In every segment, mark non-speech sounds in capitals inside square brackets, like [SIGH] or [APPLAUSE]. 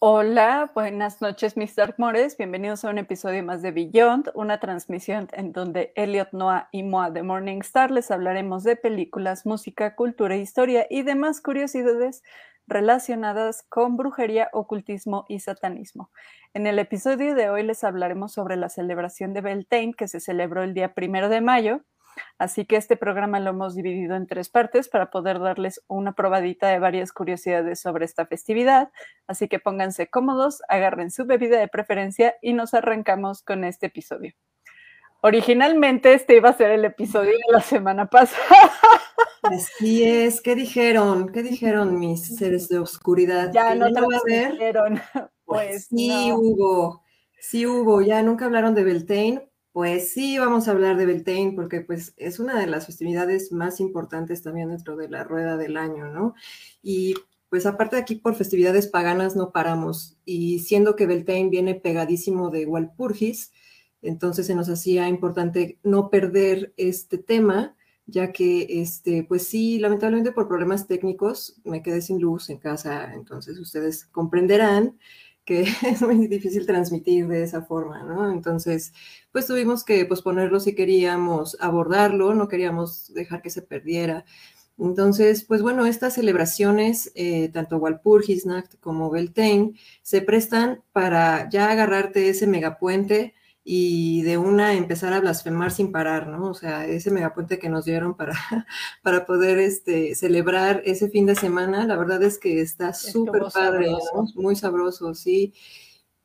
Hola, buenas noches, mis Dark Bienvenidos a un episodio más de Beyond, una transmisión en donde Elliot Noah y Moa de Morningstar les hablaremos de películas, música, cultura, historia y demás curiosidades relacionadas con brujería, ocultismo y satanismo. En el episodio de hoy les hablaremos sobre la celebración de Beltane que se celebró el día primero de mayo Así que este programa lo hemos dividido en tres partes para poder darles una probadita de varias curiosidades sobre esta festividad. Así que pónganse cómodos, agarren su bebida de preferencia y nos arrancamos con este episodio. Originalmente este iba a ser el episodio de la semana pasada. Así es, ¿qué dijeron? ¿Qué dijeron mis seres de oscuridad? Ya no te lo dijeron. Pues, [LAUGHS] pues sí hubo, sí hubo, ya nunca hablaron de Beltane, pues sí, vamos a hablar de Beltane porque pues es una de las festividades más importantes también dentro de la rueda del año, ¿no? Y pues aparte de aquí por festividades paganas no paramos y siendo que Beltane viene pegadísimo de Walpurgis, entonces se nos hacía importante no perder este tema, ya que este pues sí, lamentablemente por problemas técnicos me quedé sin luz en casa, entonces ustedes comprenderán que [LAUGHS] es muy difícil transmitir de esa forma, ¿no? Entonces, pues tuvimos que posponerlo si queríamos abordarlo, no queríamos dejar que se perdiera. Entonces, pues bueno, estas celebraciones, eh, tanto Walpurgisnacht como Beltane, se prestan para ya agarrarte ese megapuente y de una empezar a blasfemar sin parar, ¿no? O sea, ese megapuente que nos dieron para, [LAUGHS] para poder este, celebrar ese fin de semana, la verdad es que está súper padre, ¿no? Muy sabroso, sí.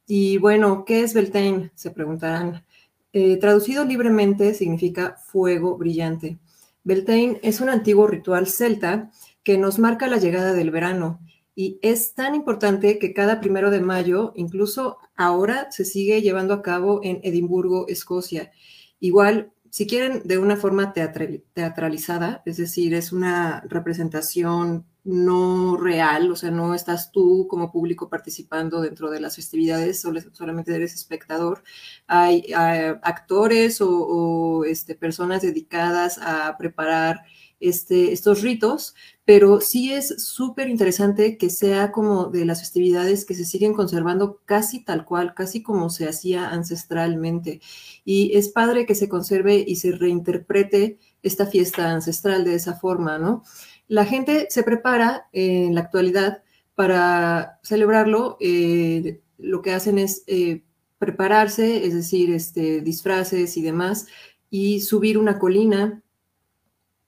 Y bueno, ¿qué es Beltane? Se preguntarán. Eh, traducido libremente significa fuego brillante. Beltane es un antiguo ritual celta que nos marca la llegada del verano y es tan importante que cada primero de mayo, incluso ahora, se sigue llevando a cabo en Edimburgo, Escocia. Igual, si quieren, de una forma teatralizada, es decir, es una representación no real, o sea, no estás tú como público participando dentro de las festividades, solamente eres espectador. Hay, actores o, este, personas dedicadas a preparar este, estos ritos, pero sí es súper interesante que sea como de las festividades que se siguen conservando casi tal cual, casi como se hacía ancestralmente. Y es padre que se conserve y se reinterprete esta fiesta ancestral de esa forma, ¿no? La gente se prepara en la actualidad para celebrarlo. Eh, lo que hacen es eh, prepararse, es decir, este, disfraces y demás, y subir una colina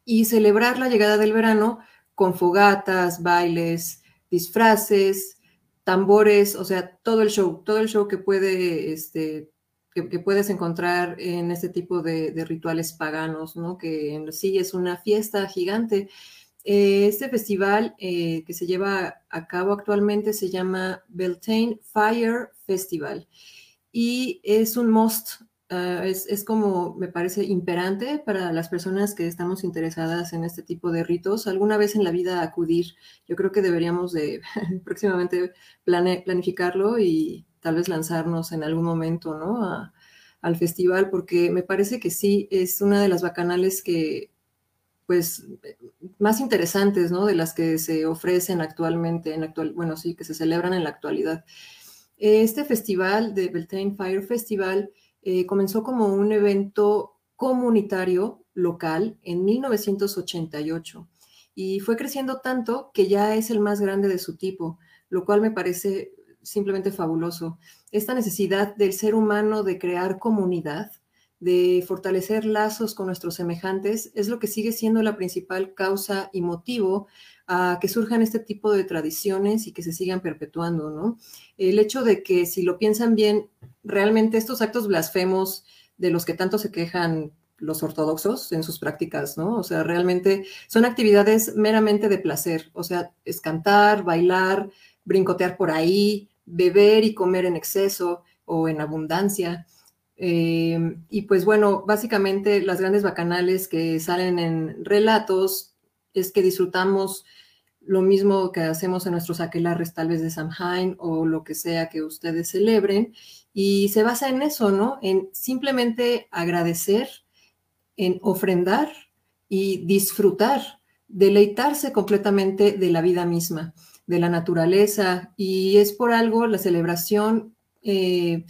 y celebrar la llegada del verano con fogatas, bailes, disfraces, tambores, o sea, todo el show, todo el show que puede, este, que, puedes encontrar en este tipo de, rituales paganos, ¿no? Que en sí es una fiesta gigante. Eh, este festival eh, que se lleva a cabo actualmente se llama Beltane Fire Festival y es un must Ah, es, como, me parece, imperante para las personas que estamos interesadas en este tipo de ritos, alguna vez en la vida acudir. Yo creo que deberíamos de [LAUGHS] próximamente planificarlo y tal vez lanzarnos en algún momento, ¿no? al festival, porque me parece que sí, es una de las bacanales que, pues, más interesantes, ¿no? De las que se ofrecen actualmente, en actual, bueno, sí, que se celebran en la actualidad. Este festival de Beltane Fire Festival eh, comenzó como un evento comunitario local en 1988 y fue creciendo tanto que ya es el más grande de su tipo, lo cual me parece simplemente fabuloso. Esta necesidad del ser humano de crear comunidad, de fortalecer lazos con nuestros semejantes, es lo que sigue siendo la principal causa y motivo a que surjan este tipo de tradiciones y que se sigan perpetuando, ¿no? El hecho de que, si lo piensan bien, realmente estos actos blasfemos de los que tanto se quejan los ortodoxos en sus prácticas, ¿no? O sea, realmente son actividades meramente de placer, o sea, es cantar, bailar, brincotear por ahí, beber y comer en exceso o en abundancia. Eh, y pues bueno, básicamente las grandes bacanales que salen en relatos es que disfrutamos lo mismo que hacemos en nuestros aquelarres tal vez de Samhain o lo que sea que ustedes celebren. Y se basa en eso, ¿no? En simplemente agradecer, en ofrendar y disfrutar, deleitarse completamente de la vida misma. de la naturaleza y es por algo la celebración, eh,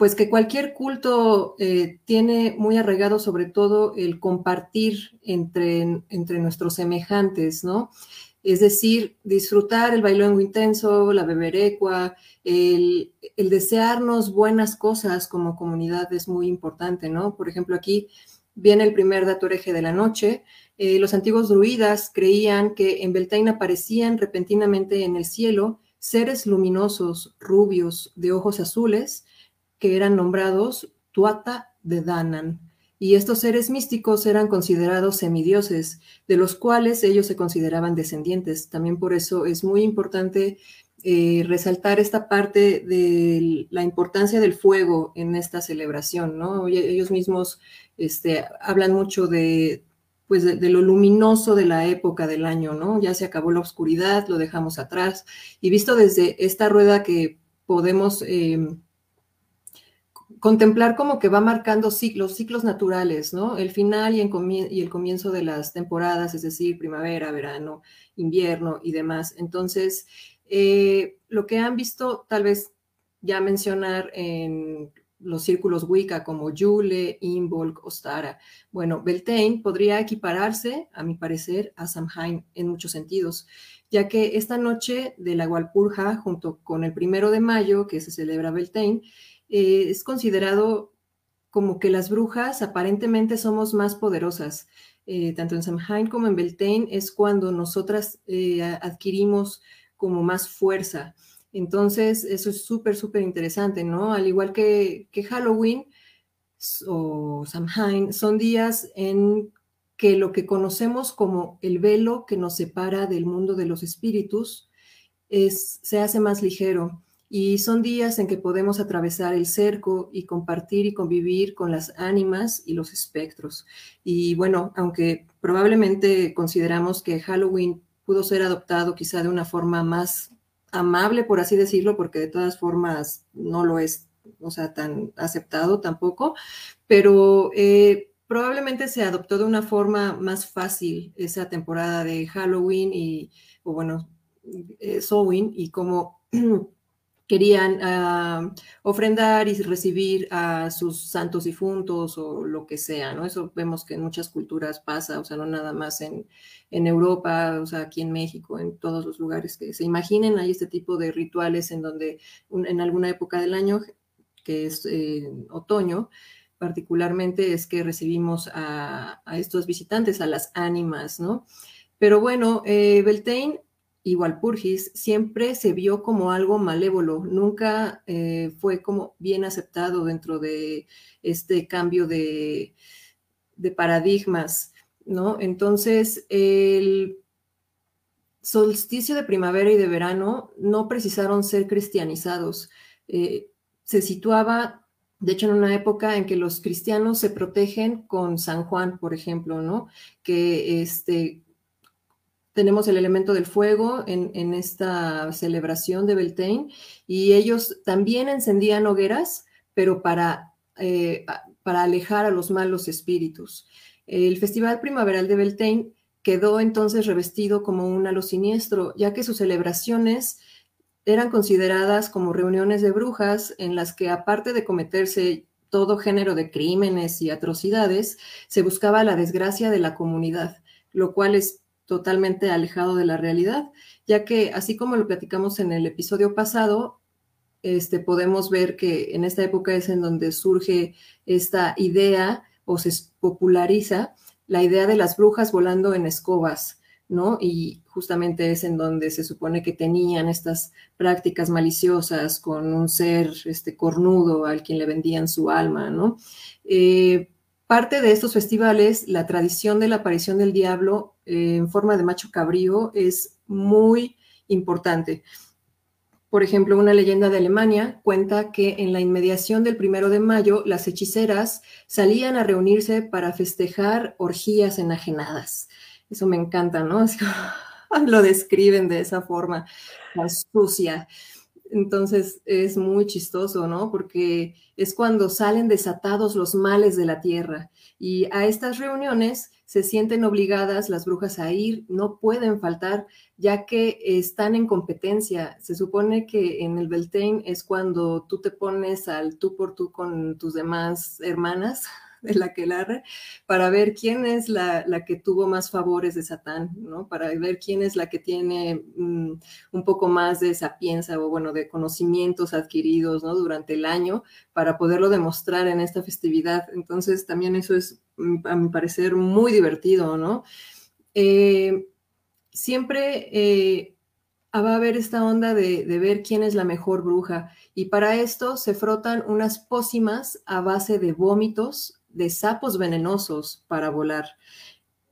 pues que cualquier culto eh, tiene muy arraigado sobre todo el compartir entre, entre nuestros semejantes, ¿no? Es decir, disfrutar el bailongo intenso, la beberecua, el, el desearnos buenas cosas como comunidad es muy importante, ¿no? Por ejemplo, aquí viene el primer dato hereje de la noche, eh, los antiguos druidas creían que en Beltane aparecían repentinamente en el cielo seres luminosos, rubios, de ojos azules, que eran nombrados Tuata de Danan. Y estos seres místicos eran considerados semidioses, de los cuales ellos se consideraban descendientes. También por eso es muy importante eh, resaltar esta parte de la importancia del fuego en esta celebración, ¿no? Ellos mismos este, hablan mucho de, pues de, lo luminoso de la época del año, ¿no? Ya se acabó la oscuridad, lo dejamos atrás. Y visto desde esta rueda que podemos em, contemplar como que va marcando ciclos, ciclos naturales, ¿no? El final y, el comienzo de las temporadas, es decir, primavera, verano, invierno y demás. Entonces, eh, lo que han visto tal vez ya mencionar en los círculos Wicca como Yule, Imbolc, Ostara. Bueno, Beltane podría equipararse, a mi parecer, a Samhain en muchos sentidos, ya que esta noche de la Walpurja, junto con el primero de mayo, que se celebra Beltane, eh, es considerado como que las brujas aparentemente somos más poderosas. Eh, tanto en Samhain como en Beltane es cuando nosotras eh, adquirimos como más fuerza. Entonces, eso es súper, súper interesante, ¿no? Al igual que, Halloween o Samhain, son días en que lo que conocemos como el velo que nos separa del mundo de los espíritus es, se hace más ligero. Y son días en que podemos atravesar el cerco y compartir y convivir con las ánimas y los espectros. Y bueno, aunque probablemente consideramos que Halloween pudo ser adoptado quizá de una forma más amable, por así decirlo, porque de todas formas no lo es, o sea, tan aceptado tampoco, pero eh, probablemente se adoptó de una forma más fácil esa temporada de Halloween y, o bueno, eh, y como [CLEARS THROAT] querían ah, ofrendar y recibir a sus santos difuntos o lo que sea, ¿no? Eso vemos que en muchas culturas pasa, o sea, no nada más en, Europa, o sea, aquí en México, en todos los lugares que se imaginen, hay este tipo de rituales en donde en alguna época del año, que es eh, otoño, particularmente es que recibimos a, estos visitantes, a las ánimas, ¿no? Pero bueno, eh, Beltane igual Purgis, siempre se vio como algo malévolo, nunca eh, fue como bien aceptado dentro de este cambio de, paradigmas, ¿no? Entonces, el solsticio de primavera y de verano no precisaron ser cristianizados. Eh, se situaba, de hecho, en una época en que los cristianos se protegen con San Juan, por ejemplo, ¿no? Que este, tenemos el elemento del fuego en, esta celebración de Beltane y ellos también encendían hogueras, pero para, eh, para alejar a los malos espíritus. El Festival Primaveral de Beltane quedó entonces revestido como un halo siniestro, ya que sus celebraciones eran consideradas como reuniones de brujas en las que aparte de cometerse todo género de crímenes y atrocidades, se buscaba la desgracia de la comunidad, lo cual es totalmente alejado de la realidad, ya que así como lo platicamos en el episodio pasado, este, podemos ver que en esta época es en donde surge esta idea o se populariza la idea de las brujas volando en escobas, ¿no? Y justamente es en donde se supone que tenían estas prácticas maliciosas con un ser este, cornudo al quien le vendían su alma, ¿no? Eh, Parte de estos festivales, la tradición de la aparición del diablo eh, en forma de macho cabrío es muy importante. Por ejemplo, una leyenda de Alemania cuenta que en la inmediación del primero de mayo, las hechiceras salían a reunirse para festejar orgías enajenadas. Eso me encanta, ¿no? [LAUGHS] lo describen de esa forma, tan sucia. Entonces es muy chistoso, ¿no? Porque es cuando salen desatados los males de la tierra. Y a estas reuniones se sienten obligadas las brujas a ir, no pueden faltar, ya que están en competencia. Se supone que en el Beltane es cuando tú te pones al tú por tú con tus demás hermanas [LAUGHS] de la que larre, para ver quién es la, que tuvo más favores de Satán, ¿no? Para ver quién es la que tiene mm, un poco más de sapienza o, bueno, de conocimientos adquiridos, ¿no? Durante el año, para poderlo demostrar en esta festividad. Entonces, también eso es, mm, a mi parecer, muy divertido, ¿no? Eh, siempre... Eh, va a haber esta onda de, de, ver quién es la mejor bruja. Y para esto se frotan unas pócimas a base de vómitos de sapos venenosos para volar.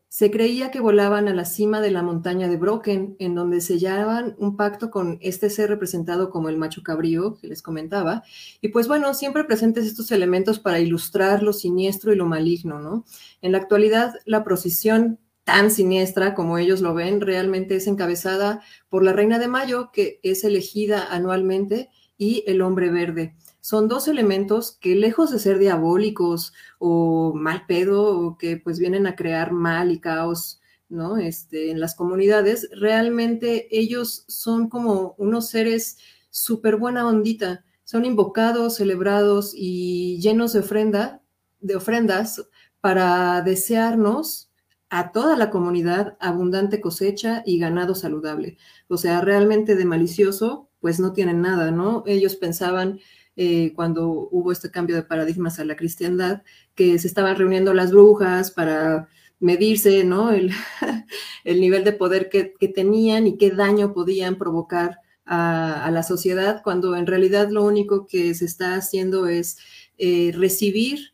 Se creía que volaban a la cima de la montaña de Broken, en donde sellaban un pacto con este ser representado como el macho cabrío que les comentaba. Y pues bueno, siempre presentes estos elementos para ilustrar lo siniestro y lo maligno, ¿no? En la actualidad, la procesión tan siniestra como ellos lo ven, realmente es encabezada por la Reina de Mayo, que es elegida anualmente, y el Hombre Verde son dos elementos que lejos de ser diabólicos o mal pedo o que pues vienen a crear mal y caos, ¿no? Este, en las comunidades, realmente ellos son como unos seres súper buena ondita, son invocados, celebrados y llenos de ofrenda, de ofrendas para desearnos a toda la comunidad abundante cosecha y ganado saludable. O sea, realmente de malicioso, pues no tienen nada, ¿no? Ellos pensaban eh, cuando hubo este cambio de paradigmas a la cristiandad, que se estaban reuniendo las brujas para medirse, ¿no? El, [LAUGHS] nivel de poder que, tenían y qué daño podían provocar a, la sociedad, cuando en realidad lo único que se está haciendo es eh, recibir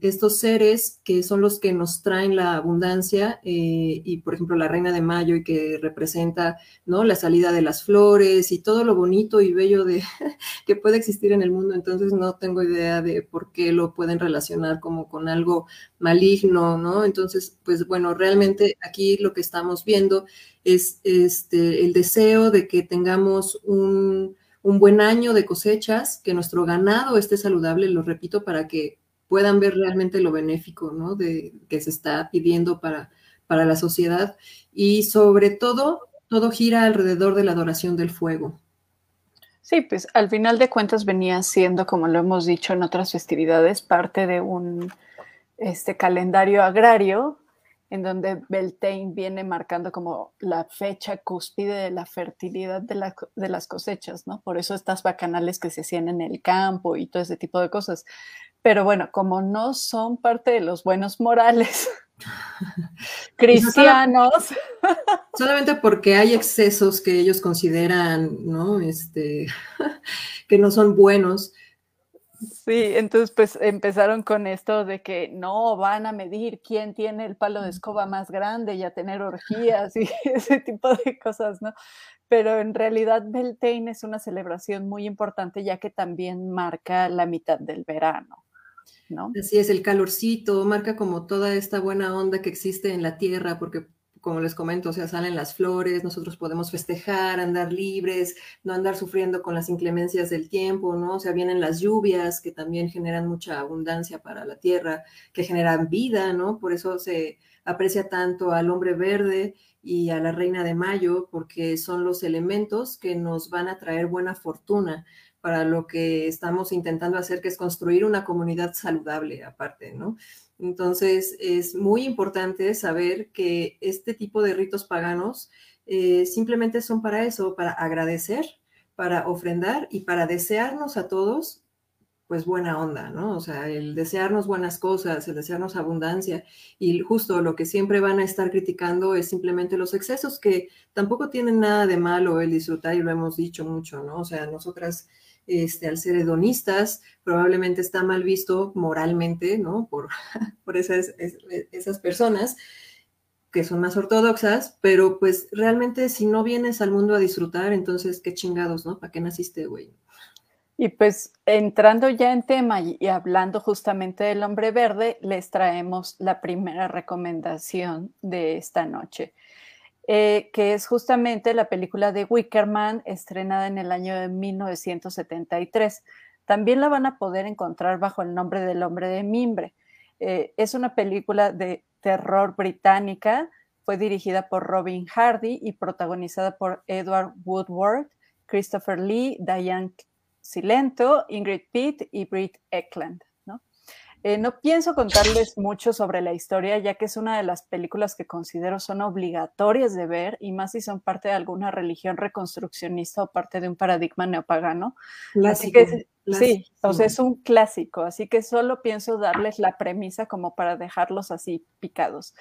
estos seres que son los que nos traen la abundancia eh, y por ejemplo la reina de mayo y que representa no la salida de las flores y todo lo bonito y bello de [LAUGHS] que puede existir en el mundo. Entonces no tengo idea de por qué lo pueden relacionar como con algo maligno no entonces pues bueno realmente aquí lo que estamos viendo es este el deseo de que tengamos un un buen año de cosechas, que nuestro ganado esté saludable, lo repito, para que puedan ver realmente lo benéfico ¿no? de, que se está pidiendo para, para la sociedad. Y sobre todo, todo gira alrededor de la adoración del fuego. Sí, pues al final de cuentas venía siendo, como lo hemos dicho en otras festividades, parte de un este, calendario agrario en donde Beltane viene marcando como la fecha cúspide de la fertilidad de, de, las cosechas, ¿no? Por eso estas bacanales que se hacían en el campo y todo ese tipo de cosas. Pero bueno, como no son parte de los buenos morales [LAUGHS] [LAUGHS] cristianos. [LAUGHS] Solamente porque hay excesos que ellos consideran, ¿no? Este, que no son buenos. Sí, entonces pues empezaron con esto de que no van a medir quién tiene el palo de escoba más grande y a tener orgías y ese tipo de cosas, ¿no? Pero en realidad Beltane es una celebración muy importante ya que también marca la mitad del verano. Así es, el calorcito marca como toda esta buena onda que existe en la tierra, porque como les comento, o sea, salen las flores, nosotros podemos festejar, andar libres, no andar sufriendo con las inclemencias del tiempo, ¿no? O sea, vienen las lluvias que también generan mucha abundancia para la tierra, que generan vida, ¿no? Por eso se aprecia tanto al hombre verde y a la reina de mayo, porque son los elementos que nos van a traer buena fortuna para lo que estamos intentando hacer, que es construir una comunidad saludable aparte, ¿no? Entonces, es muy importante saber que este tipo de ritos paganos eh, simplemente son para eso, para agradecer, para ofrendar y para desearnos a todos, pues buena onda, ¿no? O sea, el desearnos buenas cosas, el desearnos abundancia y justo lo que siempre van a estar criticando es simplemente los excesos que tampoco tienen nada de malo el disfrutar y lo hemos dicho mucho, ¿no? O sea, nosotras este, al ser hedonistas, probablemente está mal visto moralmente, ¿no? Por, [LAUGHS] por esas, esas personas que son más ortodoxas, pero pues realmente si no vienes al mundo a disfrutar, entonces qué chingados, ¿no? ¿Para qué naciste, güey? Y pues entrando ya en tema y hablando justamente del hombre verde, les traemos la primera recomendación de esta noche. Eh, que es justamente la película de Wickerman, estrenada en el año de 1973. También la van a poder encontrar bajo el nombre del hombre de mimbre. Eh, es una película de terror británica, fue dirigida por Robin Hardy y protagonizada por Edward Woodward, Christopher Lee, Diane Silento, Ingrid Pitt y Britt Eklund. Eh, no pienso contarles mucho sobre la historia, ya que es una de las películas que considero son obligatorias de ver, y más si son parte de alguna religión reconstruccionista o parte de un paradigma neopagano. Así que Sí, o sea, es un clásico, así que solo pienso darles la premisa como para dejarlos así picados.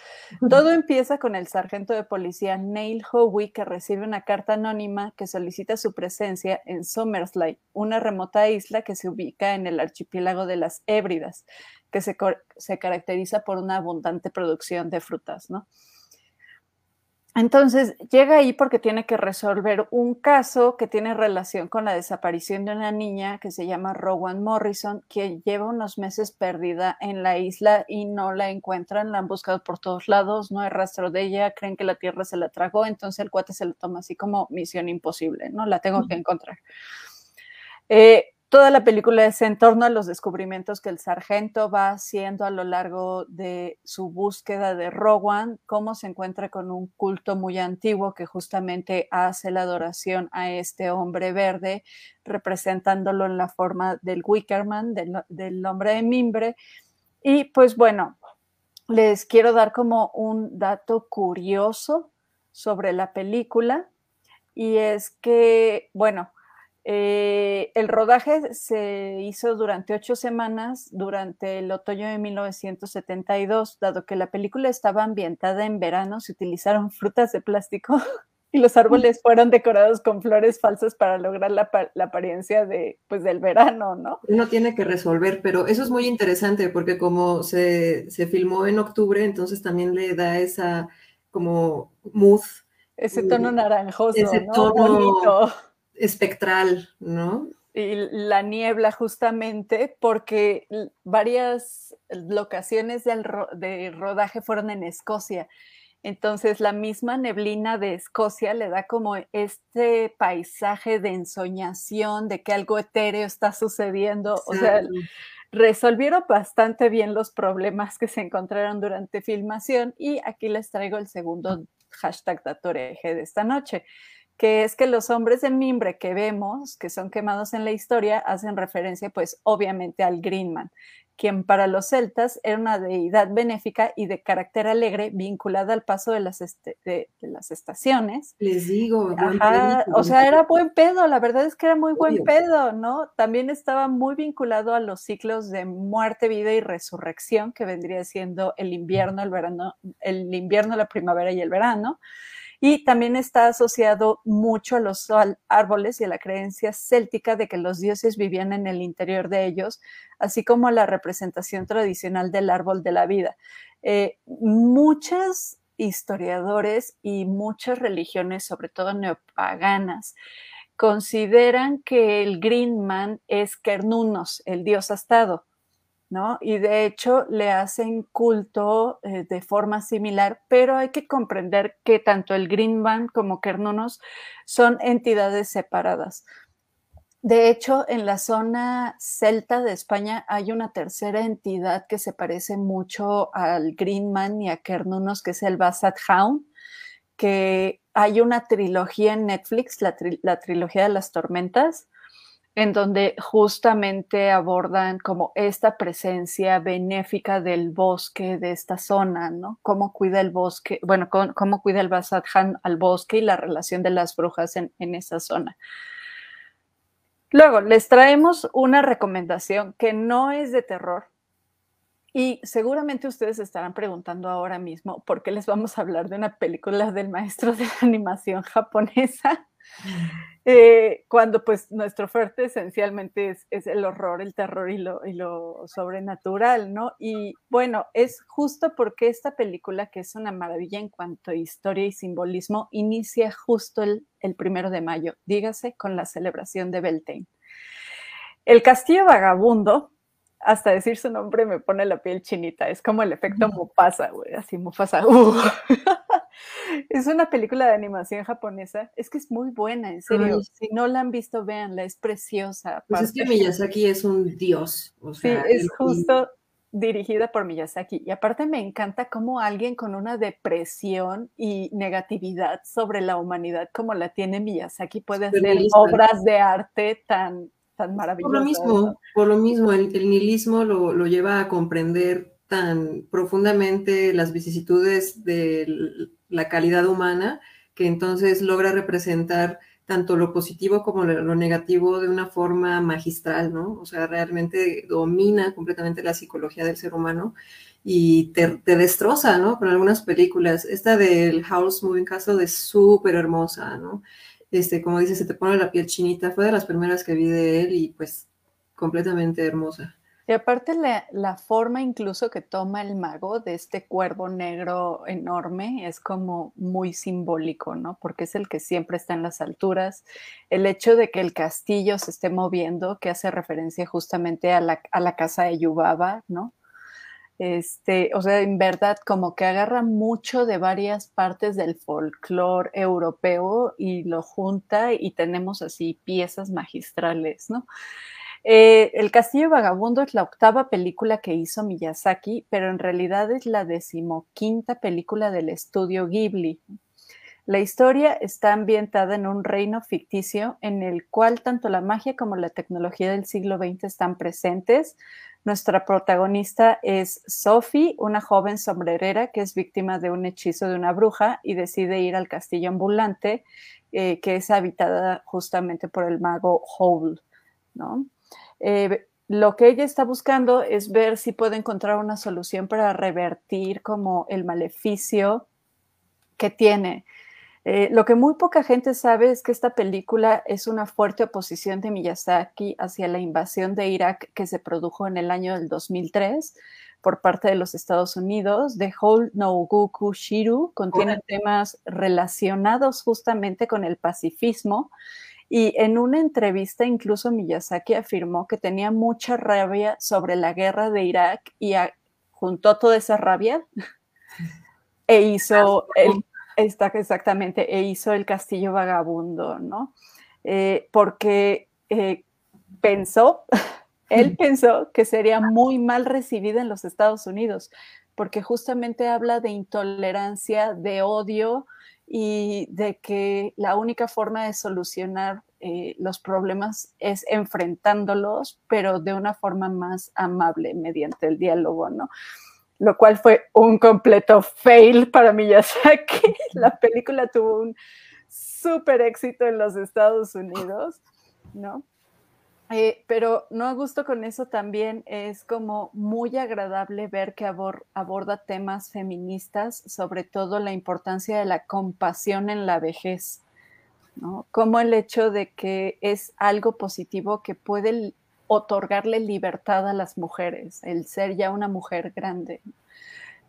Todo empieza con el sargento de policía Neil Howie que recibe una carta anónima que solicita su presencia en Somersley, una remota isla que se ubica en el archipiélago de las Hébridas, que se, se caracteriza por una abundante producción de frutas, ¿no? Entonces llega ahí porque tiene que resolver un caso que tiene relación con la desaparición de una niña que se llama Rowan Morrison, que lleva unos meses perdida en la isla y no la encuentran, la han buscado por todos lados, no hay rastro de ella, creen que la tierra se la tragó, entonces el cuate se lo toma así como misión imposible, ¿no? La tengo que encontrar. Eh, Toda la película es en torno a los descubrimientos que el sargento va haciendo a lo largo de su búsqueda de Rowan, cómo se encuentra con un culto muy antiguo que justamente hace la adoración a este hombre verde, representándolo en la forma del Wickerman, del, del hombre de mimbre. Y pues bueno, les quiero dar como un dato curioso sobre la película y es que, bueno, eh, el rodaje se hizo durante ocho semanas, durante el otoño de 1972, dado que la película estaba ambientada en verano, se utilizaron frutas de plástico [LAUGHS] y los árboles fueron decorados con flores falsas para lograr la, apariencia de, pues, del verano, ¿no? Uno tiene que resolver, pero eso es muy interesante porque como se, filmó en octubre, entonces también le da esa como mood. Ese tono naranjoso, ¿no? Bonito espectral, ¿no? Y la niebla justamente porque varias locaciones de rodaje fueron en Escocia. Entonces la misma neblina de Escocia le da como este paisaje de ensoñación, de que algo etéreo está sucediendo. O sea, resolvieron bastante bien los problemas que se encontraron durante filmación y aquí les traigo el segundo hashtag Datoreje de esta noche que es que los hombres de mimbre que vemos, que son quemados en la historia, hacen referencia pues obviamente al Greenman, quien para los celtas era una deidad benéfica y de carácter alegre vinculada al paso de las, este, de, las estaciones. Les digo, o sea, era buen pedo, la verdad es que era muy buen pedo, ¿no? También estaba muy vinculado a los ciclos de muerte, vida y resurrección, que vendría siendo el invierno, el verano, el invierno, la primavera y el verano y también está asociado mucho a los árboles y a la creencia céltica de que los dioses vivían en el interior de ellos, así como a la representación tradicional del árbol de la vida. Eh, muchos historiadores y muchas religiones, sobre todo neopaganas, consideran que el Green Man es Kernunos, el dios astado. Y de hecho le hacen culto eh, de forma similar, pero hay que comprender que tanto el Green Band como Kernunos son entidades separadas. De hecho, en la zona celta de España hay una tercera entidad que se parece mucho al Greenman y a Kernunos, que es el Basat Hound, que hay una trilogía en Netflix, la trilogía de las tormentas, en donde justamente abordan como esta presencia benéfica del bosque de esta zona, ¿no? Cómo cuida el bosque, bueno, cómo, cuida el Basathan al bosque y la relación de las brujas en esa zona. Luego, les traemos una recomendación que no es de terror, y seguramente ustedes estarán preguntando ahora mismo por qué les vamos a hablar de una película del maestro de animación japonesa. [LAUGHS] Eh, cuando pues nuestro fuerte esencialmente es, el horror, el terror y lo, y lo, sobrenatural, ¿no? Y bueno, es justo porque esta película, que es una maravilla en cuanto a historia y simbolismo, inicia justo el, el primero de mayo, dígase, con la celebración de Beltane. El castillo vagabundo, hasta decir su nombre me pone la piel chinita, es como el efecto Mufasa, güey, así Mufasa. [LAUGHS] Uh. Es una película de animación japonesa. Es que es muy buena, en serio. Si no la han visto, véanla, es preciosa. Pues es que Miyazaki es un dios. sí, es justo dirigida por Miyazaki. Y aparte me encanta cómo alguien con una depresión y negatividad sobre la humanidad como la tiene Miyazaki puede hacer obras de arte tan, tan maravillosas. Por lo mismo, por lo mismo el, nihilismo lo, lo lleva a comprender tan profundamente las vicisitudes de la calidad humana que entonces logra representar tanto lo positivo como lo negativo de una forma magistral, ¿no? O sea, realmente domina completamente la psicología del ser humano y te, destroza, ¿no? Con algunas películas. Esta del House Moving Castle es súper hermosa, ¿no? Este, como dice, se te pone la piel chinita. Fue de las primeras que vi de él y pues completamente hermosa. Y aparte la, forma incluso que toma el mago de este cuervo negro enorme es como muy simbólico, ¿no? Porque es el que siempre está en las alturas. El hecho de que el castillo se esté moviendo, que hace referencia justamente a la, a la casa de Yubaba, ¿no? Este, o sea, en verdad como que agarra mucho de varias partes del folclore europeo y lo junta y tenemos así piezas magistrales, ¿no? Eh, el Castillo Vagabundo es la octava película que hizo Miyazaki, pero en realidad es la decimoquinta película del estudio Ghibli. La historia está ambientada en un reino ficticio en el cual tanto la magia como la tecnología del siglo XX están presentes. Nuestra protagonista es Sophie, una joven sombrerera que es víctima de un hechizo de una bruja y decide ir al castillo ambulante eh, que es habitada justamente por el mago Howl, ¿no? Eh, lo que ella está buscando es ver si puede encontrar una solución para revertir como el maleficio que tiene. Eh, lo que muy poca gente sabe es que esta película es una fuerte oposición de Miyazaki hacia la invasión de Irak que se produjo en el año del 2003 por parte de los Estados Unidos. The Whole no Goku Shiru contiene temas relacionados justamente con el pacifismo y en una entrevista incluso Miyazaki afirmó que tenía mucha rabia sobre la guerra de Irak y juntó toda esa rabia [LAUGHS] e hizo el, exactamente, e hizo el castillo vagabundo, ¿no? Eh, porque eh, pensó, [LAUGHS] él pensó que sería muy mal recibida en los Estados Unidos, porque justamente habla de intolerancia, de odio, y de que la única forma de solucionar eh, los problemas es enfrentándolos, pero de una forma más amable mediante el diálogo, ¿no? Lo cual fue un completo fail para Miyazaki. [LAUGHS] La película tuvo un súper éxito en los Estados Unidos, ¿no? Eh, pero no a gusto con eso también es como muy agradable ver que aborda temas feministas, sobre todo la importancia de la compasión en la vejez, ¿no? Como el hecho de que es algo positivo que puede otorgarle libertad a las mujeres, el ser ya una mujer grande.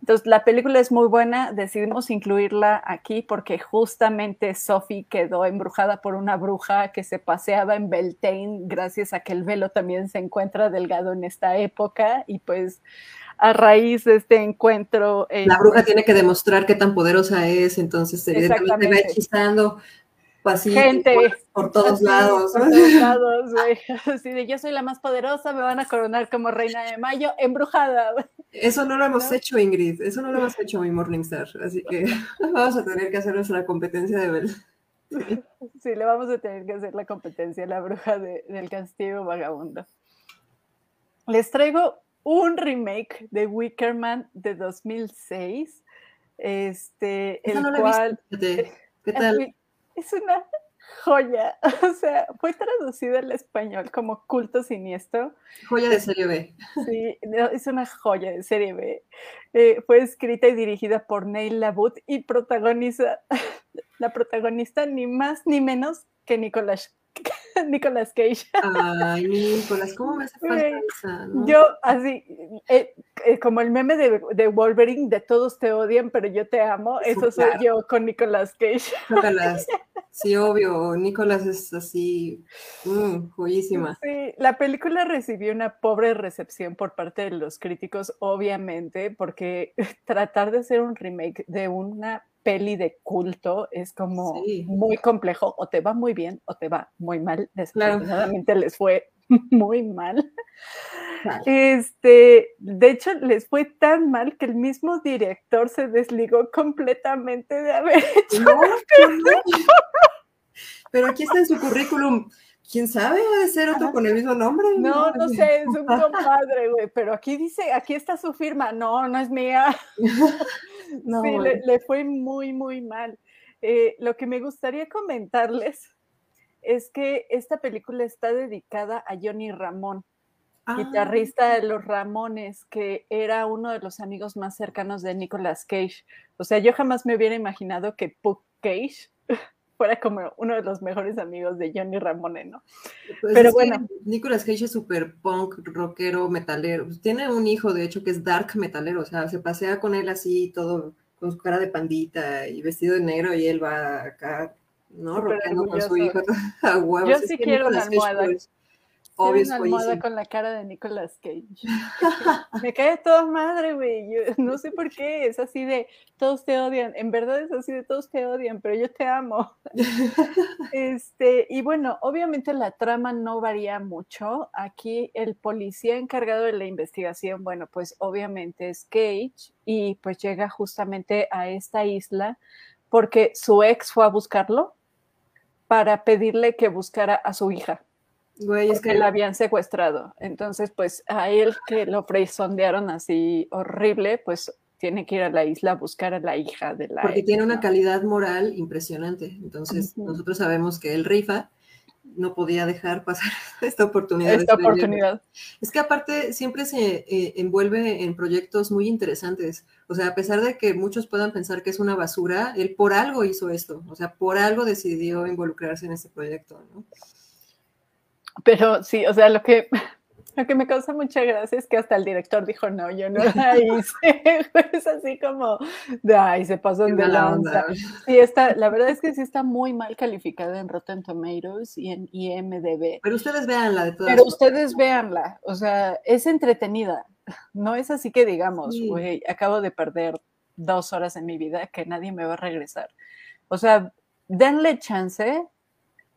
Entonces, la película es muy buena, decidimos incluirla aquí porque justamente Sophie quedó embrujada por una bruja que se paseaba en Beltane gracias a que el velo también se encuentra delgado en esta época y pues a raíz de este encuentro... Eh, la bruja tiene que demostrar qué tan poderosa es, entonces evidentemente va hechizando gente por, todos lados. Por todos [LAUGHS] lados, Así de yo soy la más poderosa, me van a coronar como reina de mayo, embrujada. Eso no lo hemos hecho, Ingrid. Eso no lo hemos hecho, mi Morningstar. Así que [LAUGHS] [LAUGHS] vamos a tener que hacer nuestra competencia de Bel. Sí. le vamos a tener que hacer la competencia a la bruja del castillo vagabundo. Les traigo un remake de Wickerman de 2006. Este, el cual. ¿Qué tal? Es una joya. [LAUGHS] O sea, fue traducido al español como culto siniestro. Joya de serie B. Sí, es una joya de serie B. Eh, fue escrita y dirigida por Neil Labut y protagoniza, [LAUGHS] la protagonista ni más ni menos que Nicolás [LAUGHS] Nicolas Cage. Ay, Nicolas, ¿cómo me hace falta esa? Yo, así, eh, eh, como el meme de, Wolverine, de todos te odian, pero yo te amo, eso soy yo con Nicolas Cage. Nicolas, [LAUGHS] sí, obvio, Nicolas es así, mm, joyísima. Sí, la película recibió una pobre recepción por parte de los críticos, obviamente, porque [LAUGHS] tratar de hacer un remake de una peli de culto es como muy complejo, o te va muy bien o te va muy mal. Desafortunadamente les fue [LAUGHS] muy mal. Este, de hecho, les fue tan mal que el mismo director se desligó completamente de haber [LAUGHS] hecho. Pero aquí está en su currículum. ¿Quién sabe? de ser otro con el mismo nombre. No, no, sé, es un [LAUGHS] compadre, güey. Pero aquí dice, aquí está su firma. No, no es mía. [LAUGHS] no, sí, le, fue muy, muy mal. Eh, lo que me gustaría comentarles es que esta película está dedicada a Johnny Ramón, ah. guitarrista de los Ramones, que era uno de los amigos más cercanos de Nicolas Cage. O sea, yo jamás me hubiera imaginado que Puck Cage fuera como uno de los mejores amigos de Johnny Ramone, ¿no? Pues Pero bueno. Nicolas Cage es súper punk, rockero, metalero. Tiene un hijo, de hecho, que es dark metalero, o sea, se pasea con él así, todo con su cara de pandita y vestido de negro y él va acá, ¿no? Rockeando con su hijo [LAUGHS] a huevos. Yo sí quiero una almohada. Pues, Obvio, una almohada con la cara de Nicolas Cage. [LAUGHS] Me cae toda madre, güey. no sé por qué. Es así de todos te odian. En verdad es así de todos te odian, pero yo te amo. [LAUGHS] este, y bueno, obviamente la trama no varía mucho. Aquí el policía encargado de la investigación, bueno, pues obviamente es Cage y pues llega justamente a esta isla porque su ex fue a buscarlo para pedirle que buscara a su hija Güey, es que la habían secuestrado. Entonces, pues a él que lo sondearon así horrible, pues tiene que ir a la isla a buscar a la hija de la. Porque tiene una calidad moral impresionante. Entonces, nosotros sabemos que él rifa, no podía dejar pasar [LAUGHS] esta oportunidad. Esta oportunidad. Es que aparte siempre se eh, envuelve en proyectos muy interesantes. O sea, a pesar de que muchos puedan pensar que es una basura, él por algo hizo esto. O sea, por algo decidió involucrarse en este proyecto, ¿no? Pero sí, o sea, lo que, [LAUGHS] lo que me causa mucha gracia es que hasta el director dijo, no, yo no la [LAUGHS] hice. [LAUGHS] es así como, de, ay, se pasó de la onda. Sí, está, la verdad es que sí está muy mal calificada en Rotten Tomatoes y en IMDB. Pero ustedes véanla de todas Pero ustedes véanla, o sea, es entretenida. No es así que digamos, güey, acabo de perder dos horas en mi vida que nadie me va a regresar. O sea, denle chance.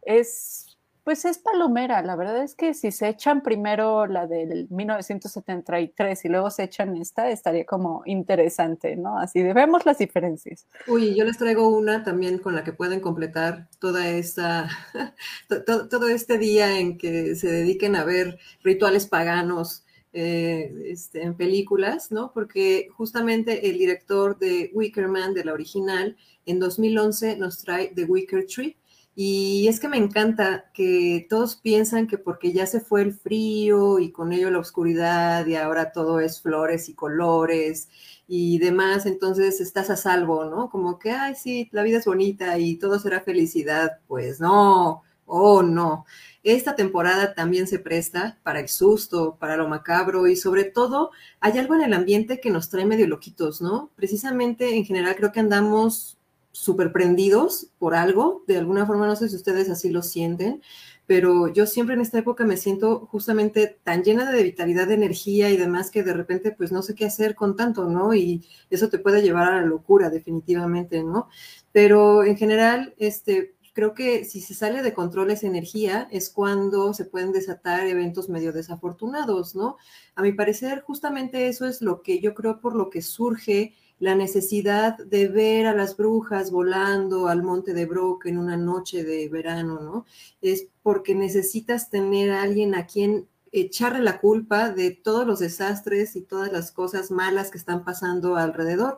Es pues es palomera, la verdad es que si se echan primero la del 1973 y luego se echan esta, estaría como interesante, ¿no? Así de vemos las diferencias. Uy, yo les traigo una también con la que pueden completar toda esta, [LAUGHS] todo, este día en que se dediquen a ver rituales paganos eh, este, en películas, ¿no? Porque justamente el director de Wicker Man, de la original, en 2011 nos trae The Wicker Tree y es que me encanta que todos piensan que porque ya se fue el frío y con ello la oscuridad y ahora todo es flores y colores y demás, entonces estás a salvo, ¿no? Como que, ay, sí, la vida es bonita y todo será felicidad. Pues no, oh no. Esta temporada también se presta para el susto, para lo macabro y sobre todo hay algo en el ambiente que nos trae medio loquitos, ¿no? Precisamente en general creo que andamos súper prendidos por algo, de alguna forma, no sé si ustedes así lo sienten, pero yo siempre en esta época me siento justamente tan llena de vitalidad, de energía y demás que de repente pues no sé qué hacer con tanto, ¿no? Y eso te puede llevar a la locura definitivamente, ¿no? Pero en general, este, creo que si se sale de control esa energía es cuando se pueden desatar eventos medio desafortunados, ¿no? A mi parecer, justamente eso es lo que yo creo por lo que surge la necesidad de ver a las brujas volando al monte de Brock en una noche de verano, ¿no? Es porque necesitas tener a alguien a quien echarle la culpa de todos los desastres y todas las cosas malas que están pasando alrededor.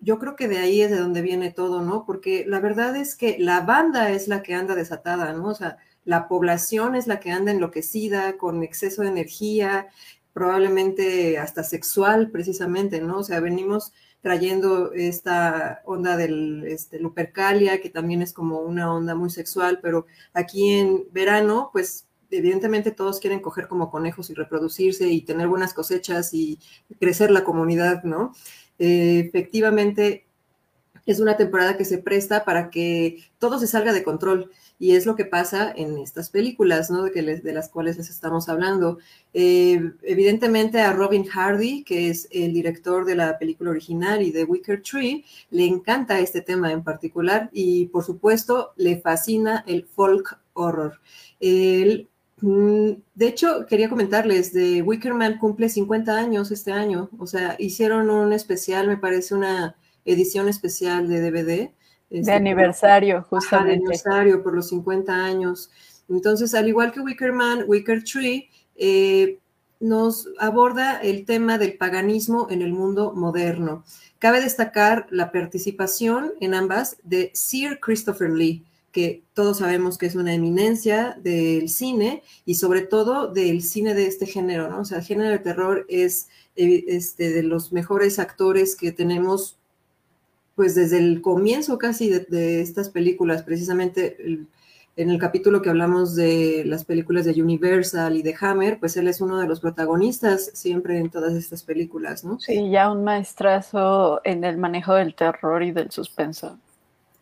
Yo creo que de ahí es de donde viene todo, ¿no? Porque la verdad es que la banda es la que anda desatada, ¿no? O sea, la población es la que anda enloquecida, con exceso de energía, probablemente hasta sexual, precisamente, ¿no? O sea, venimos trayendo esta onda del este, Lupercalia, que también es como una onda muy sexual, pero aquí en verano, pues evidentemente todos quieren coger como conejos y reproducirse y tener buenas cosechas y crecer la comunidad, ¿no? Eh, efectivamente, es una temporada que se presta para que todo se salga de control. Y es lo que pasa en estas películas, ¿no? De, que de las cuales les estamos hablando. Eh, evidentemente a Robin Hardy, que es el director de la película original y de Wicker Tree, le encanta este tema en particular y por supuesto le fascina el folk horror. Mm, de hecho, quería comentarles, de Wickerman cumple 50 años este año, o sea, hicieron un especial, me parece una edición especial de DVD. Este, de aniversario, justamente. de aniversario por los 50 años. Entonces, al igual que Wickerman, Wicker Tree eh, nos aborda el tema del paganismo en el mundo moderno. Cabe destacar la participación en ambas de Sir Christopher Lee, que todos sabemos que es una eminencia del cine y sobre todo del cine de este género, ¿no? O sea, el género de terror es eh, este, de los mejores actores que tenemos pues desde el comienzo casi de, estas películas, precisamente en el capítulo que hablamos de las películas de Universal y de Hammer, pues él es uno de los protagonistas siempre en todas estas películas, ¿no? Sí, ya un maestrazo en el manejo del terror y del suspenso.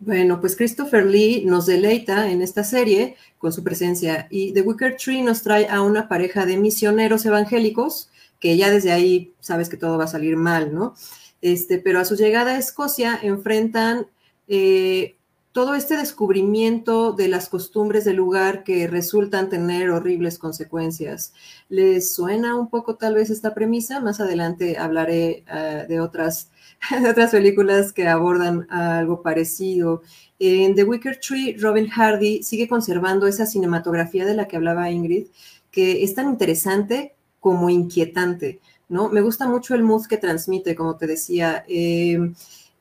Bueno, pues Christopher Lee nos deleita en esta serie con su presencia y The Wicker Tree nos trae a una pareja de misioneros evangélicos que ya desde ahí sabes que todo va a salir mal, ¿no? Este, pero a su llegada a Escocia enfrentan eh, todo este descubrimiento de las costumbres del lugar que resultan tener horribles consecuencias. ¿Les suena un poco tal vez esta premisa? Más adelante hablaré ah, de, otras, [LAUGHS] de otras películas que abordan algo parecido. En The Wicker Tree, Robin Hardy sigue conservando esa cinematografía de la que hablaba Ingrid, que es tan interesante como inquietante. ¿No? Me gusta mucho el mood que transmite, como te decía. Eh,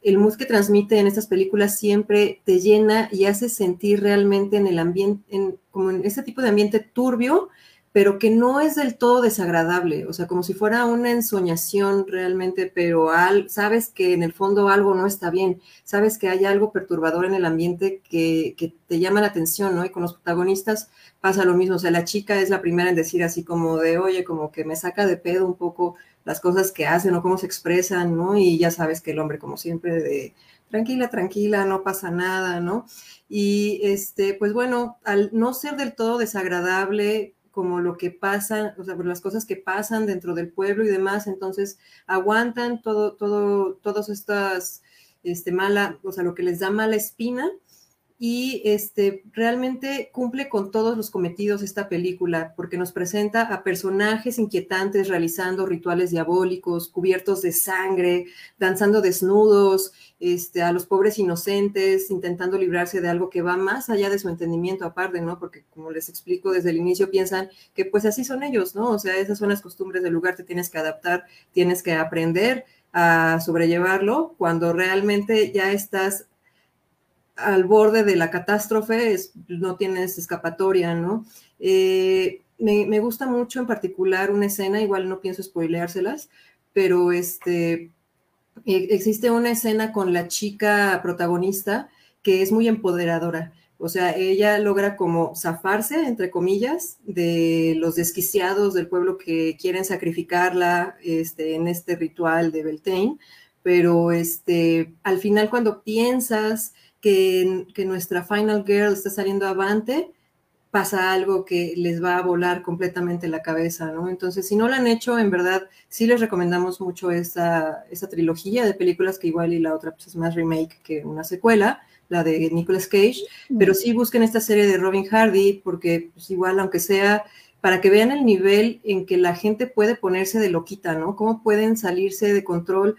el mood que transmite en estas películas siempre te llena y hace sentir realmente en el ambiente, en, como en ese tipo de ambiente turbio, pero que no es del todo desagradable, o sea, como si fuera una ensoñación realmente, pero al, sabes que en el fondo algo no está bien, sabes que hay algo perturbador en el ambiente que, que te llama la atención, ¿no? Y con los protagonistas pasa lo mismo, o sea, la chica es la primera en decir así como de, oye, como que me saca de pedo un poco las cosas que hacen o cómo se expresan, ¿no? Y ya sabes que el hombre, como siempre, de tranquila, tranquila, no pasa nada, ¿no? Y este, pues bueno, al no ser del todo desagradable como lo que pasa, o sea, las cosas que pasan dentro del pueblo y demás, entonces aguantan todo, todo, todas estas, este, mala, o sea, lo que les da mala espina, y este, realmente cumple con todos los cometidos esta película, porque nos presenta a personajes inquietantes realizando rituales diabólicos, cubiertos de sangre, danzando desnudos, este, a los pobres inocentes, intentando librarse de algo que va más allá de su entendimiento aparte, ¿no? Porque como les explico desde el inicio, piensan que pues así son ellos, ¿no? O sea, esas son las costumbres del lugar, te tienes que adaptar, tienes que aprender a sobrellevarlo cuando realmente ya estás al borde de la catástrofe, no tienes escapatoria, ¿no? Eh, me, gusta mucho en particular una escena, igual no pienso spoileárselas, pero este, e, existe una escena con la chica protagonista que es muy empoderadora. O sea, ella logra como zafarse, entre comillas, de los desquiciados del pueblo que quieren sacrificarla este, en este ritual de Beltane. Pero este, al final cuando piensas que, nuestra Final Girl está saliendo avante, pasa algo que les va a volar completamente la cabeza, ¿no? Entonces, si no lo han hecho, en verdad, sí les recomendamos mucho esta, trilogía de películas que igual y la otra pues, es más remake que una secuela, la de Nicolas Cage, pero sí busquen esta serie de Robin Hardy porque pues, igual, aunque sea para que vean el nivel en que la gente puede ponerse de loquita, ¿no? Cómo pueden salirse de control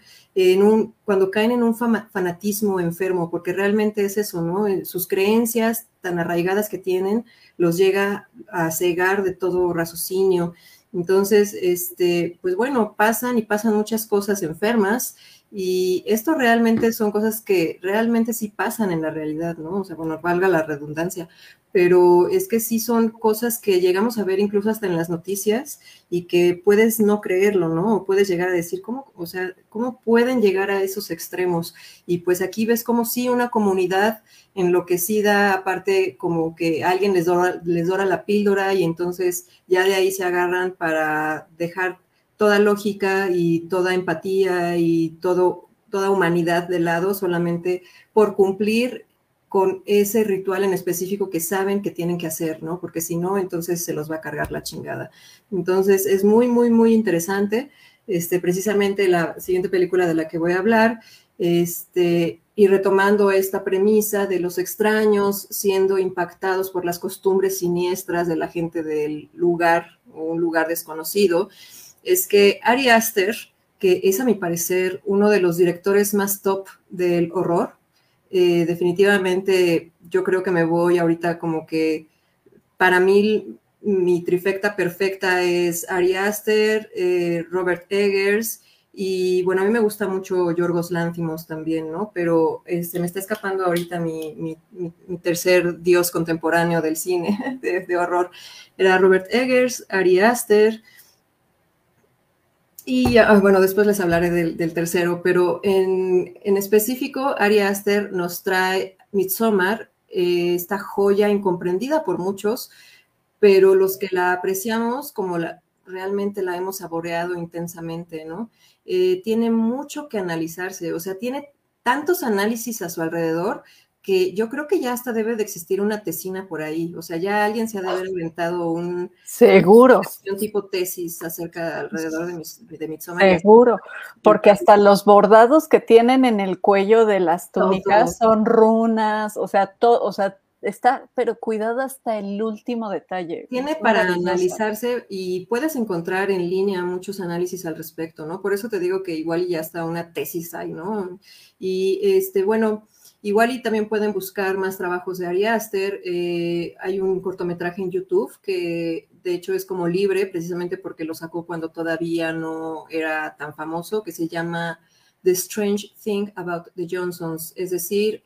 cuando caen en un fanatismo enfermo, porque realmente es eso, ¿no? Eh, sus creencias tan arraigadas que tienen los llega a cegar de todo raciocinio. Entonces, este, pues bueno, pasan y pasan muchas cosas enfermas y esto realmente son cosas que realmente sí pasan en la realidad, ¿no? O sea, bueno, valga la redundancia, pero es que sí son cosas que llegamos a ver incluso hasta en las noticias y que puedes no creerlo, ¿no? O puedes llegar a decir, ¿cómo, o sea, cómo pueden llegar a esos extremos? Y pues aquí ves como sí una comunidad enloquecida, aparte como que alguien les dora, les dora la píldora y entonces ya de ahí se agarran para dejar toda lógica y toda empatía y todo toda humanidad de lado solamente por cumplir con ese ritual en específico que saben que tienen que hacer, ¿no? Porque si no, entonces se los va a cargar la chingada. Entonces es muy, muy, muy interesante. Este, precisamente la siguiente película de la que voy a hablar, este, y retomando esta premisa de los extraños siendo impactados por las costumbres siniestras de la gente del lugar un lugar desconocido, es que Ari Aster, que es a mi parecer uno de los directores más top del horror, eh, definitivamente yo creo que me voy ahorita como que para mí mi trifecta perfecta es Ari Aster, eh, Robert Eggers y bueno, a mí me gusta mucho Yorgos Lanthimos también, ¿no? Pero este, me está escapando ahorita mi, mi, tercer dios contemporáneo del cine [LAUGHS] de, de, horror. Era Robert Eggers, Ari Aster, y ah, bueno, después les hablaré del, tercero, pero en, específico, Ari Aster nos trae Midsommar, eh, esta joya incomprendida por muchos, pero los que la apreciamos como la, realmente la hemos saboreado intensamente, ¿no? Eh, tiene mucho que analizarse, o sea, tiene tantos análisis a su alrededor que yo creo que ya hasta debe de existir una tesina por ahí, o sea, ya alguien se ha de haber inventado un... Seguro. Un tipo tesis acerca alrededor de, mis, de Seguro, porque hasta los bordados que tienen en el cuello de las túnicas son runas, o sea, todo, o sea, está, pero cuidado hasta el último detalle. Tiene para analizarse y puedes encontrar en línea muchos análisis al respecto, ¿no? Por eso te digo que igual ya está una tesis ahí, ¿no? Y este, bueno, Igual y también pueden buscar más trabajos de Ari Aster. Eh, hay un cortometraje en YouTube que de hecho es como libre, precisamente porque lo sacó cuando todavía no era tan famoso, que se llama The Strange Thing About the Johnsons, es decir,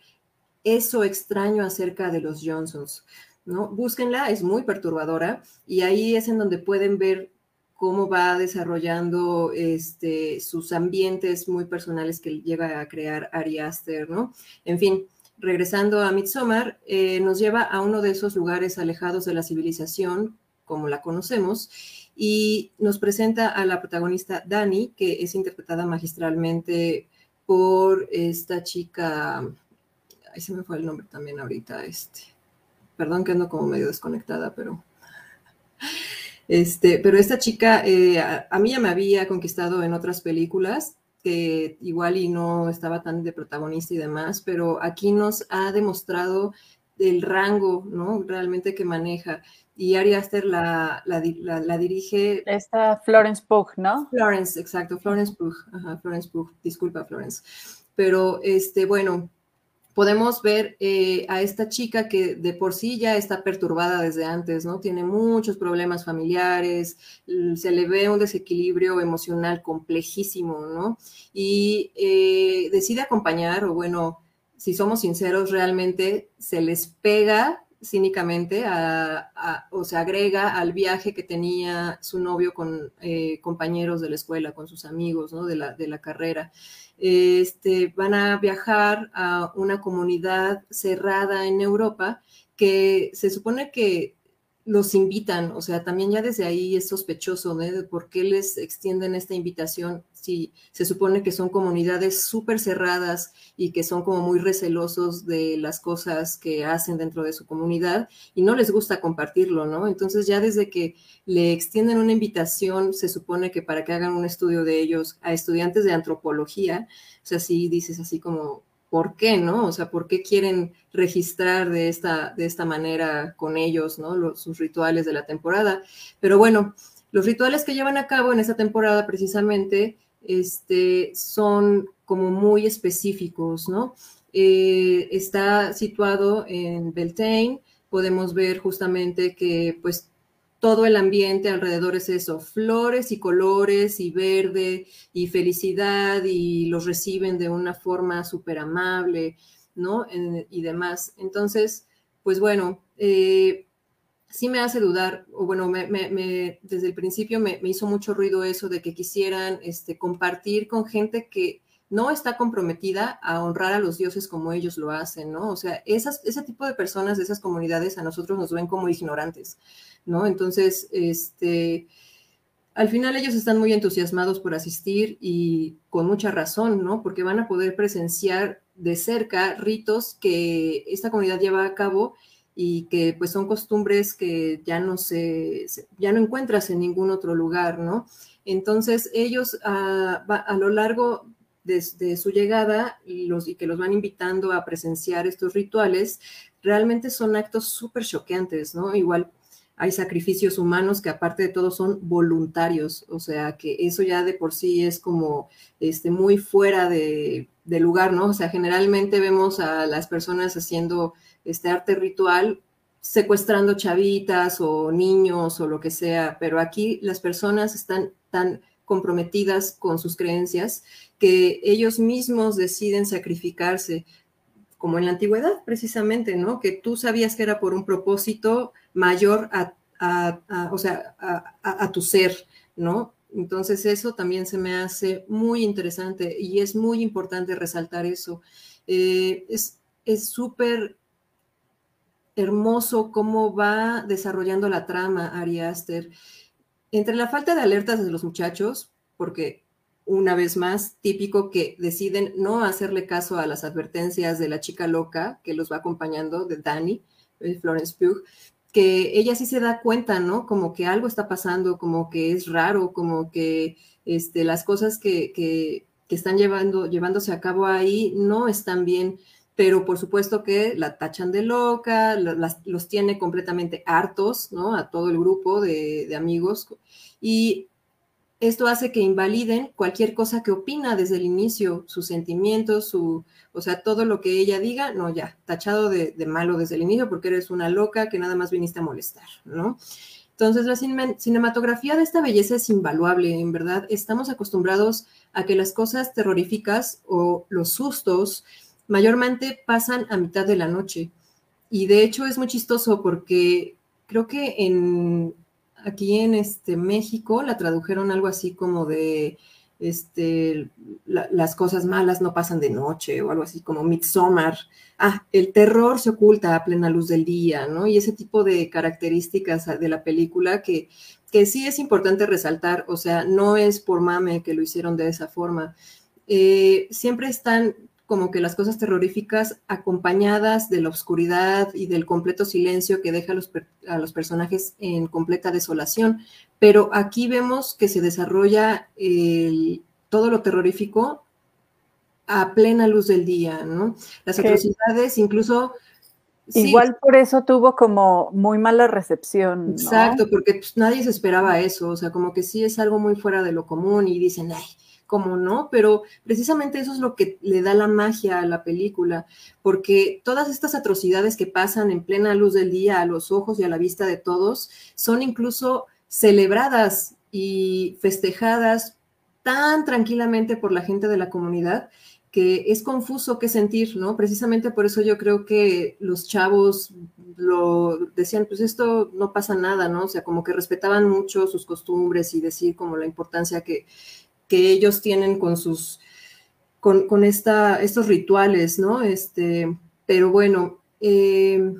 eso extraño acerca de los Johnsons. ¿no? Búsquenla, es muy perturbadora y ahí es en donde pueden ver cómo va desarrollando este, sus ambientes muy personales que llega a crear Ari Aster, ¿no? En fin, regresando a Midsommar, eh, nos lleva a uno de esos lugares alejados de la civilización, como la conocemos, y nos presenta a la protagonista Dani, que es interpretada magistralmente por esta chica, ahí se me fue el nombre también ahorita, este, perdón que ando como medio desconectada, pero este, pero esta chica eh, a, mí ya me había conquistado en otras películas, que igual y no estaba tan de protagonista y demás, pero aquí nos ha demostrado el rango, ¿no? Realmente que maneja. Y Ari Aster la, la, dirige. Esta Florence Pugh, ¿no? Florence, exacto, Florence Pugh. Ajá, Florence Pugh, disculpa, Florence. Pero, este, bueno, podemos ver eh, a esta chica que de por sí ya está perturbada desde antes, ¿no? Tiene muchos problemas familiares, se le ve un desequilibrio emocional complejísimo, ¿no? Y eh, decide acompañar, o bueno, si somos sinceros, realmente se les pega cínicamente o se agrega al viaje que tenía su novio con eh, compañeros de la escuela, con sus amigos, ¿no? De la, de la carrera este, van a viajar a una comunidad cerrada en Europa que se supone que los invitan, o sea, también ya desde ahí es sospechoso de por qué les extienden esta invitación si se supone que son comunidades súper cerradas y que son como muy recelosos de las cosas que hacen dentro de su comunidad y no les gusta compartirlo, ¿no? Entonces ya desde que le extienden una invitación, se supone que para que hagan un estudio de ellos a estudiantes de antropología, o sea, si dices así como, ¿por qué, no? O sea, ¿por qué quieren registrar de esta, de esta manera con ellos, ¿no? sus rituales de la temporada. Pero bueno, los rituales que llevan a cabo en esta temporada precisamente este, son como muy específicos, ¿no? Eh, está situado en Beltane, podemos ver justamente que pues todo el ambiente alrededor es eso, flores y colores y verde y felicidad y los reciben de una forma súper amable, ¿no? y demás. Entonces, pues bueno, eh, sí me hace dudar, o bueno, me, desde el principio me, hizo mucho ruido eso de que quisieran este, compartir con gente que no está comprometida a honrar a los dioses como ellos lo hacen, ¿no? O sea, esas, ese tipo de personas de esas comunidades a nosotros nos ven como ignorantes, ¿no? Entonces, este, al final ellos están muy entusiasmados por asistir y con mucha razón, ¿no? Porque van a poder presenciar de cerca ritos que esta comunidad lleva a cabo y que pues son costumbres que ya no se, ya no encuentras en ningún otro lugar, ¿no? Entonces ellos a, ah, a lo largo de, su llegada y, que los van invitando a presenciar estos rituales, realmente son actos súper choqueantes, ¿no? Igual hay sacrificios humanos que aparte de todo son voluntarios, o sea que eso ya de por sí es como este, muy fuera de, lugar, ¿no? O sea, generalmente vemos a las personas haciendo este arte ritual secuestrando chavitas o niños o lo que sea, pero aquí las personas están tan comprometidas con sus creencias que ellos mismos deciden sacrificarse, como en la antigüedad precisamente, ¿no? Que tú sabías que era por un propósito mayor a, o sea, a, tu ser, ¿no? Entonces eso también se me hace muy interesante y es muy importante resaltar eso. Eh, es súper hermoso cómo va desarrollando la trama Ari Aster. Entre la falta de alertas de los muchachos, porque una vez más, típico que deciden no hacerle caso a las advertencias de la chica loca que los va acompañando, de Dani, Florence Pugh, que ella sí se da cuenta, ¿no? Como que algo está pasando, como que es raro, como que este, las cosas que, que, están llevando, llevándose a cabo ahí no están bien, pero por supuesto que la tachan de loca, los tiene completamente hartos, ¿no? A todo el grupo de, de amigos. Y esto hace que invaliden cualquier cosa que opina desde el inicio, sus sentimientos, su, o sea, todo lo que ella diga, no, ya, tachado de, malo desde el inicio porque eres una loca que nada más viniste a molestar, ¿no? Entonces, la cinematografía de esta belleza es invaluable, en verdad. Estamos acostumbrados a que las cosas terroríficas o los sustos mayormente pasan a mitad de la noche. Y de hecho es muy chistoso porque creo que en, aquí en este, México la tradujeron algo así como de este, las cosas malas no pasan de noche o algo así como Midsommar. Ah, el terror se oculta a plena luz del día, ¿no? Y ese tipo de características de la película que, que sí es importante resaltar, o sea, no es por mame que lo hicieron de esa forma. Eh, siempre están como que las cosas terroríficas acompañadas de la oscuridad y del completo silencio que deja a los, a los personajes en completa desolación. Pero aquí vemos que se desarrolla todo lo terrorífico a plena luz del día, ¿no? Las atrocidades incluso... Igual por eso tuvo como muy mala recepción. Exacto, porque pues, nadie se esperaba eso, o sea, como que sí es algo muy fuera de lo común y dicen, ay, como no, pero precisamente eso es lo que le da la magia a la película, porque todas estas atrocidades que pasan en plena luz del día a los ojos y a la vista de todos son incluso celebradas y festejadas tan tranquilamente por la gente de la comunidad que es confuso qué sentir, ¿no? Precisamente por eso yo creo que los chavos lo decían, pues esto no pasa nada, ¿no? O sea, como que respetaban mucho sus costumbres y decir como la importancia que, que ellos tienen con sus, con, esta, estos rituales, ¿no? Este, pero bueno, eh,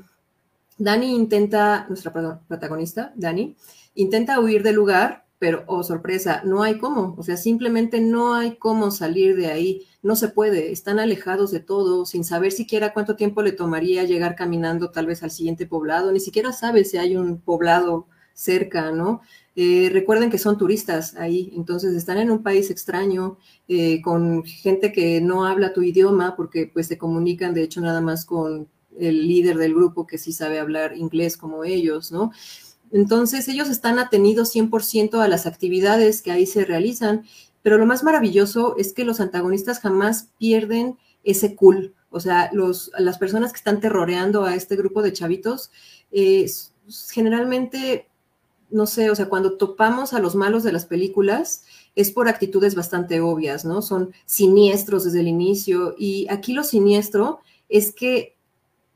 Dani intenta, nuestra protagonista, Dani, intenta huir del lugar, pero, oh sorpresa, no hay cómo, o sea, simplemente no hay cómo salir de ahí, no se puede, están alejados de todo, sin saber siquiera cuánto tiempo le tomaría llegar caminando tal vez al siguiente poblado, ni siquiera sabe si hay un poblado cerca, ¿no? Eh, recuerden que son turistas ahí, entonces están en un país extraño, eh, con gente que no habla tu idioma, porque pues se comunican de hecho nada más con el líder del grupo que sí sabe hablar inglés como ellos, ¿no? Entonces ellos están atenidos 100% a las actividades que ahí se realizan, pero lo más maravilloso es que los antagonistas jamás pierden ese cool, o sea, los, las personas que están terroreando a este grupo de chavitos, eh, generalmente no sé, o sea, cuando topamos a los malos de las películas es por actitudes bastante obvias, ¿no? Son siniestros desde el inicio y aquí lo siniestro es que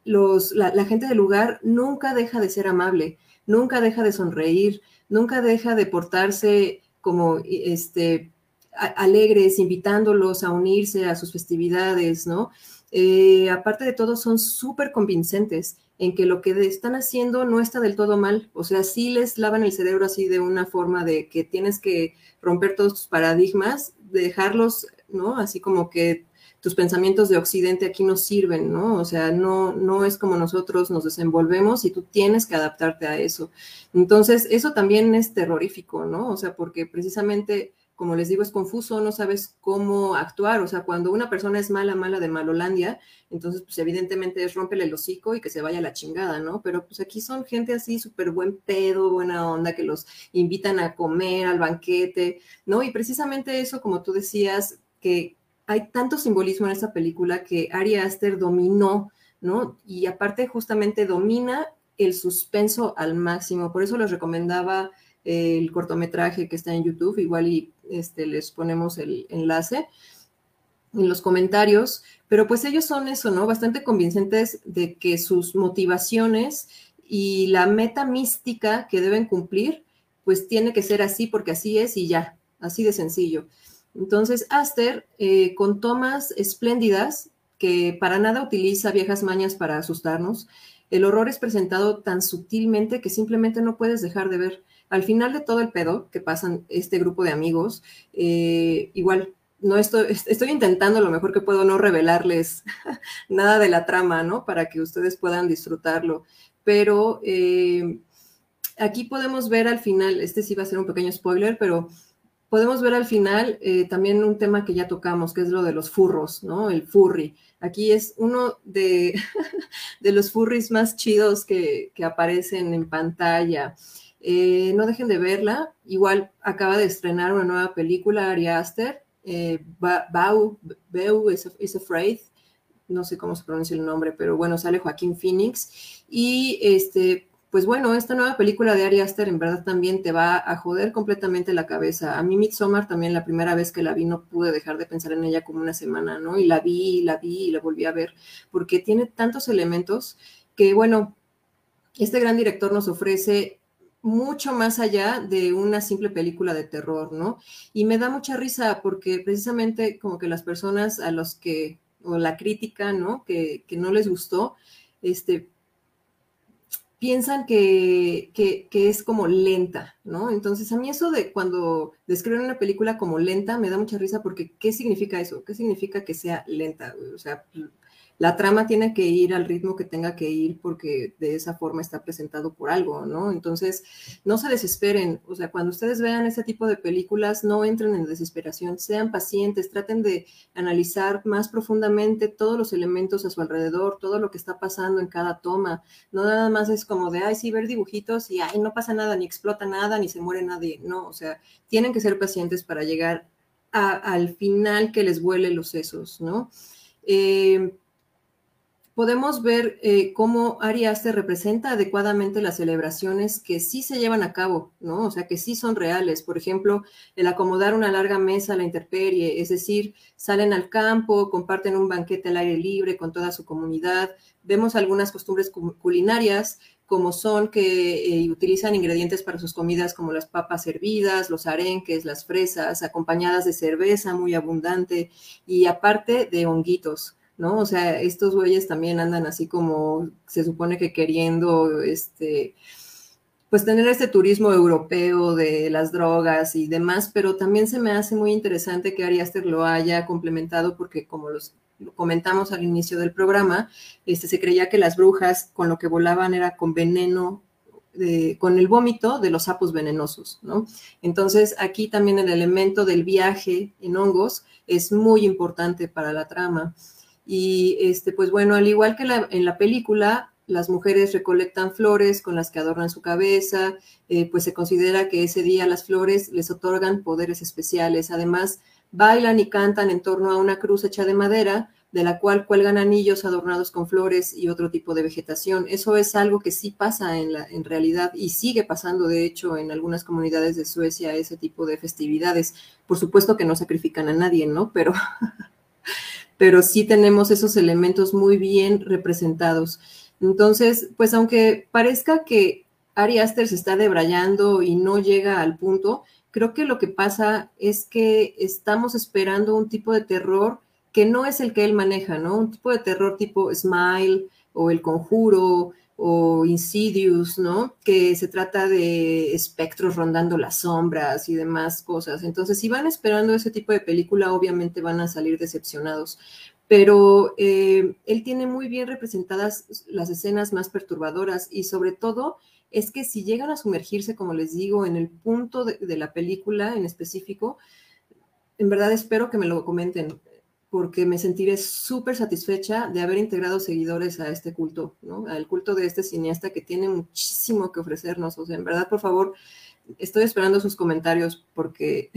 los, la, gente del lugar nunca deja de ser amable, nunca deja de sonreír, nunca deja de portarse como este alegres, invitándolos a unirse a sus festividades, ¿no? Eh, aparte de todo, son súper convincentes en que lo que están haciendo no está del todo mal. O sea, sí les lavan el cerebro así de una forma de que tienes que romper todos tus paradigmas, dejarlos, ¿no? Así como que tus pensamientos de Occidente aquí no sirven, ¿no? O sea, no, no es como nosotros nos desenvolvemos y tú tienes que adaptarte a eso. Entonces, eso también es terrorífico, ¿no? O sea, porque precisamente como les digo, es confuso, no sabes cómo actuar. O sea, cuando una persona es mala, mala de Malolandia, entonces, pues evidentemente es rompele el hocico y que se vaya la chingada, ¿no? Pero pues aquí son gente así, súper buen pedo, buena onda, que los invitan a comer, al banquete, ¿no? Y precisamente eso, como tú decías, que hay tanto simbolismo en esta película que Ari Aster dominó, ¿no? Y aparte, justamente domina el suspenso al máximo. Por eso les recomendaba el cortometraje que está en YouTube, igual y este, les ponemos el enlace en los comentarios, pero pues ellos son eso, ¿no? Bastante convincentes de que sus motivaciones y la meta mística que deben cumplir, pues tiene que ser así porque así es y ya, así de sencillo. Entonces, Aster, eh, con tomas espléndidas, que para nada utiliza viejas mañas para asustarnos, el horror es presentado tan sutilmente que simplemente no puedes dejar de ver al final de todo el pedo que pasan este grupo de amigos, eh, igual no estoy, estoy intentando lo mejor que puedo no revelarles [LAUGHS] nada de la trama, ¿no? Para que ustedes puedan disfrutarlo. Pero eh, aquí podemos ver al final, este sí va a ser un pequeño spoiler, pero podemos ver al final eh, también un tema que ya tocamos, que es lo de los furros, ¿no? El furry. Aquí es uno de, [LAUGHS] de los furries más chidos que, que aparecen en pantalla. Eh, no dejen de verla. Igual acaba de estrenar una nueva película, Ari Aster, eh, Bau, is, Afraid. No sé cómo se pronuncia el nombre, pero bueno, sale Joaquín Phoenix. Y este, pues bueno, esta nueva película de Ari Aster en verdad también te va a joder completamente la cabeza. A mí Midsommar también la primera vez que la vi no pude dejar de pensar en ella como una semana, ¿no? Y la vi, la vi y la volví a ver, porque tiene tantos elementos que, bueno, este gran director nos ofrece mucho más allá de una simple película de terror, ¿no? Y me da mucha risa porque precisamente como que las personas a los que, o la crítica, ¿no? Que, que no les gustó, este, piensan que, que, que, es como lenta, ¿no? Entonces a mí eso de cuando describen una película como lenta me da mucha risa porque ¿qué significa eso? ¿Qué significa que sea lenta? O sea, la trama tiene que ir al ritmo que tenga que ir porque de esa forma está presentado por algo, ¿no? Entonces, no se desesperen, o sea, cuando ustedes vean ese tipo de películas, no entren en desesperación, sean pacientes, traten de analizar más profundamente todos los elementos a su alrededor, todo lo que está pasando en cada toma, no nada más es como de, ay, sí, ver dibujitos y, ay, no pasa nada, ni explota nada, ni se muere nadie, no, o sea, tienen que ser pacientes para llegar al final que les vuele los sesos, ¿no? Eh, podemos ver eh, cómo Ari Aster representa adecuadamente las celebraciones que sí se llevan a cabo, ¿no? O sea, que sí son reales. Por ejemplo, el acomodar una larga mesa a la intemperie, es decir, salen al campo, comparten un banquete al aire libre con toda su comunidad. Vemos algunas costumbres culinarias, como son que eh, utilizan ingredientes para sus comidas como las papas hervidas, los arenques, las fresas, acompañadas de cerveza muy abundante y aparte de honguitos. ¿No? O sea, estos güeyes también andan así como se supone que queriendo, este, pues tener este turismo europeo de las drogas y demás, pero también se me hace muy interesante que Ari Aster lo haya complementado porque como los comentamos al inicio del programa, este, se creía que las brujas con lo que volaban era con veneno con el vómito de los sapos venenosos, ¿no? Entonces, aquí también el elemento del viaje en hongos es muy importante para la trama. Y este, pues bueno, al igual que en la película, las mujeres recolectan flores con las que adornan su cabeza, eh, pues se considera que ese día las flores les otorgan poderes especiales. Además, bailan y cantan en torno a una cruz hecha de madera, de la cual cuelgan anillos adornados con flores y otro tipo de vegetación. Eso es algo que sí pasa en, la, en realidad y sigue pasando, de hecho, en algunas comunidades de Suecia, ese tipo de festividades. Por supuesto que no sacrifican a nadie, ¿no? Pero [LAUGHS] pero sí tenemos esos elementos muy bien representados. Entonces, pues aunque parezca que Ari Aster se está debrayando y no llega al punto, Creo que lo que pasa es que estamos esperando un tipo de terror que no es el que él maneja, ¿no? Un tipo de terror tipo Smile o El Conjuro o Insidious, ¿no? Que se trata de espectros rondando las sombras y demás cosas. Entonces, si van esperando ese tipo de película, obviamente van a salir decepcionados. Pero eh, él tiene muy bien representadas las escenas más perturbadoras y sobre todo es que si llegan a sumergirse, como les digo, en el punto de, la película en específico, en verdad espero que me lo comenten, porque me sentiré súper satisfecha de haber integrado seguidores a este culto, ¿no? Al culto de este cineasta que tiene muchísimo que ofrecernos. O sea, en verdad, por favor, estoy esperando sus comentarios porque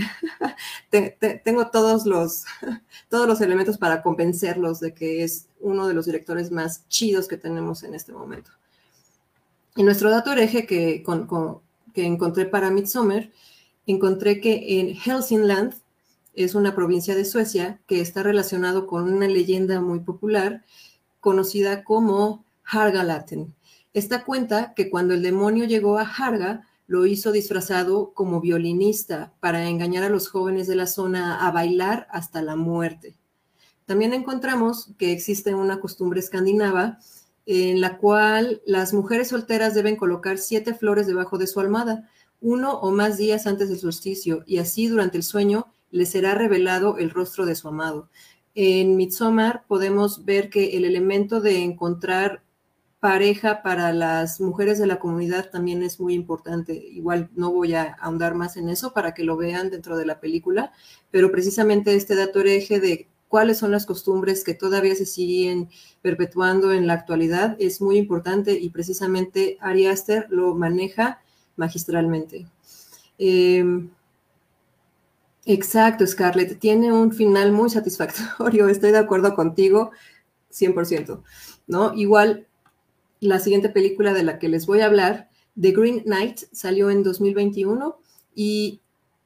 [LAUGHS] tengo todos los, [LAUGHS] todos los elementos para convencerlos de que es uno de los directores más chidos que tenemos en este momento. En nuestro dato hereje que, que encontré para Midsommar, encontré que en Helsingland es una provincia de Suecia que está relacionado con una leyenda muy popular conocida como Hargalaten. Esta cuenta que cuando el demonio llegó a Harga, lo hizo disfrazado como violinista para engañar a los jóvenes de la zona a bailar hasta la muerte. También encontramos que existe una costumbre escandinava en la cual las mujeres solteras deben colocar siete flores debajo de su almohada, uno o más días antes del solsticio, y así durante el sueño les será revelado el rostro de su amado. En Midsommar podemos ver que el elemento de encontrar pareja para las mujeres de la comunidad también es muy importante. Igual no voy a ahondar más en eso para que lo vean dentro de la película, pero precisamente este dato hereje de cuáles son las costumbres que todavía se siguen perpetuando en la actualidad es muy importante y precisamente Ari Aster lo maneja magistralmente. Em, exacto, Scarlett, tiene un final muy satisfactorio, [LAUGHS] estoy de acuerdo contigo, 100%, ¿no? Igual, la siguiente película de la que les voy a hablar, The Green Knight, salió en 2021 y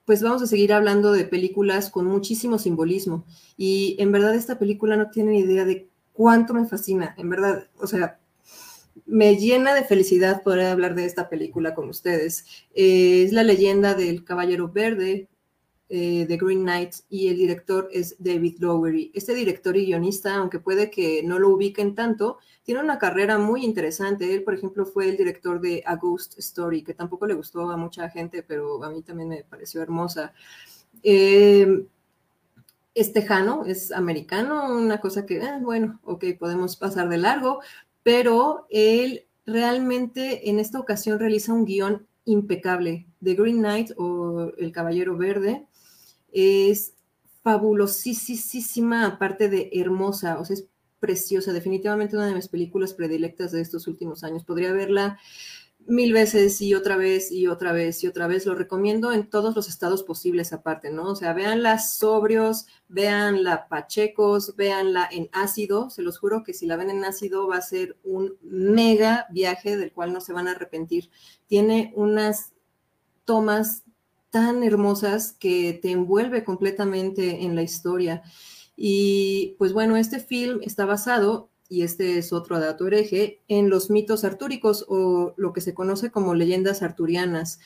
pues vamos a seguir hablando de películas con muchísimo simbolismo. Y en verdad esta película no tiene idea de cuánto me fascina, en verdad, o sea, me llena de felicidad poder hablar de esta película con ustedes. Eh, es la leyenda del Caballero Verde, eh, The Green Knight y el director es David Lowery. Este director y guionista, aunque puede que no lo ubiquen tanto, tiene una carrera muy interesante. Él, por ejemplo, fue el director de A Ghost Story, que tampoco le gustó a mucha gente, pero a mí también me pareció hermosa. Eh, es tejano, es americano, una cosa que, ah, bueno, ok, podemos pasar de largo, pero él realmente en esta ocasión realiza un guion impecable. The Green Knight o El Caballero Verde es fabulosísima, aparte de hermosa, o sea, es preciosa, definitivamente una de mis películas predilectas de estos últimos años. Podría verla mil veces y otra vez y otra vez y otra vez. Lo recomiendo en todos los estados posibles aparte, ¿no? O sea, véanla sobrios, véanla pachecos, véanla en ácido. Se los juro que si la ven en ácido va a ser un mega viaje del cual no se van a arrepentir. Tiene unas tomas tan hermosas que te envuelve completamente en la historia. Y pues bueno, este film está basado, y este es otro dato hereje, en los mitos artúricos o lo que se conoce como leyendas arturianas.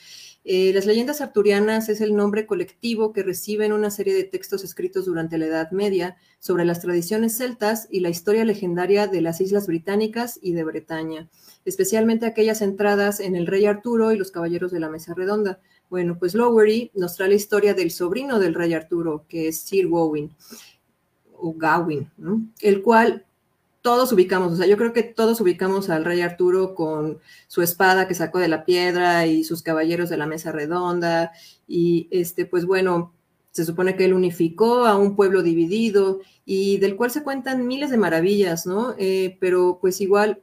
Eh, las leyendas arturianas es el nombre colectivo que reciben una serie de textos escritos durante la Edad Media sobre las tradiciones celtas y la historia legendaria de las Islas Británicas y de Bretaña, especialmente aquellas centradas en el rey Arturo y los caballeros de la Mesa Redonda. Bueno, pues Lowery nos trae la historia del sobrino del rey Arturo, que es Sir Gawain, o Gawain, el cual todos ubicamos, o sea, yo creo que todos ubicamos al rey Arturo con su espada que sacó de la piedra y sus caballeros de la mesa redonda, y este, pues bueno, se supone que él unificó a un pueblo dividido y del cual se cuentan miles de maravillas, ¿no? Eh, pero pues igual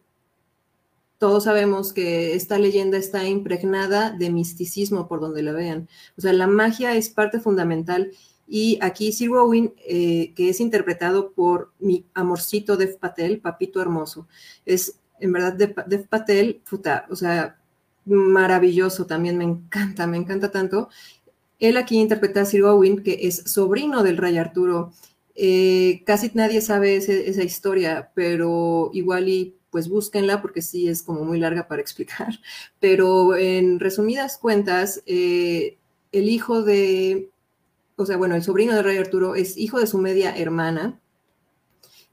todos sabemos que esta leyenda está impregnada de misticismo por donde la vean. O sea, la magia es parte fundamental. Y aquí Sir Rowing, eh, que es interpretado por mi amorcito Dev Patel, papito hermoso, es en verdad Dev, Patel, puta, o sea, maravilloso también, me encanta, me encanta tanto. Él aquí interpreta a Sir Owen, que es sobrino del rey Arturo. Eh, casi nadie sabe esa historia, pero igual y pues búsquenla porque sí es como muy larga para explicar. [LAUGHS] Pero en resumidas cuentas, eh, el hijo de, o sea, bueno, el sobrino de Rey Arturo es hijo de su media hermana,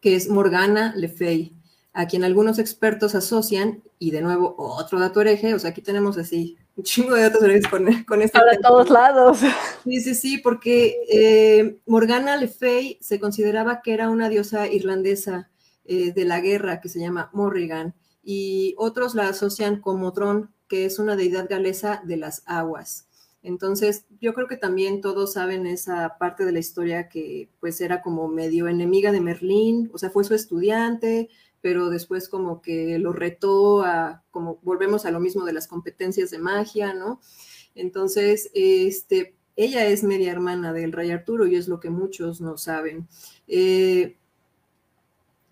que es Morgana Le Fay, a quien algunos expertos asocian, y de nuevo otro dato hereje, o sea, aquí tenemos así un chingo de datos herejes con, con este. de todos lados. Sí, sí, sí, porque eh, Morgana Le Fay se consideraba que era una diosa irlandesa eh, de la guerra que se llama Morrigan, y otros la asocian con Modrón, que es una deidad galesa de las aguas. Entonces, yo creo que también todos saben esa parte de la historia que pues era como medio enemiga de Merlín, o sea, fue su estudiante, pero después como que lo retó a, como volvemos a lo mismo de las competencias de magia, ¿no? Entonces, este, ella es media hermana del rey Arturo y es lo que muchos no saben. Eh,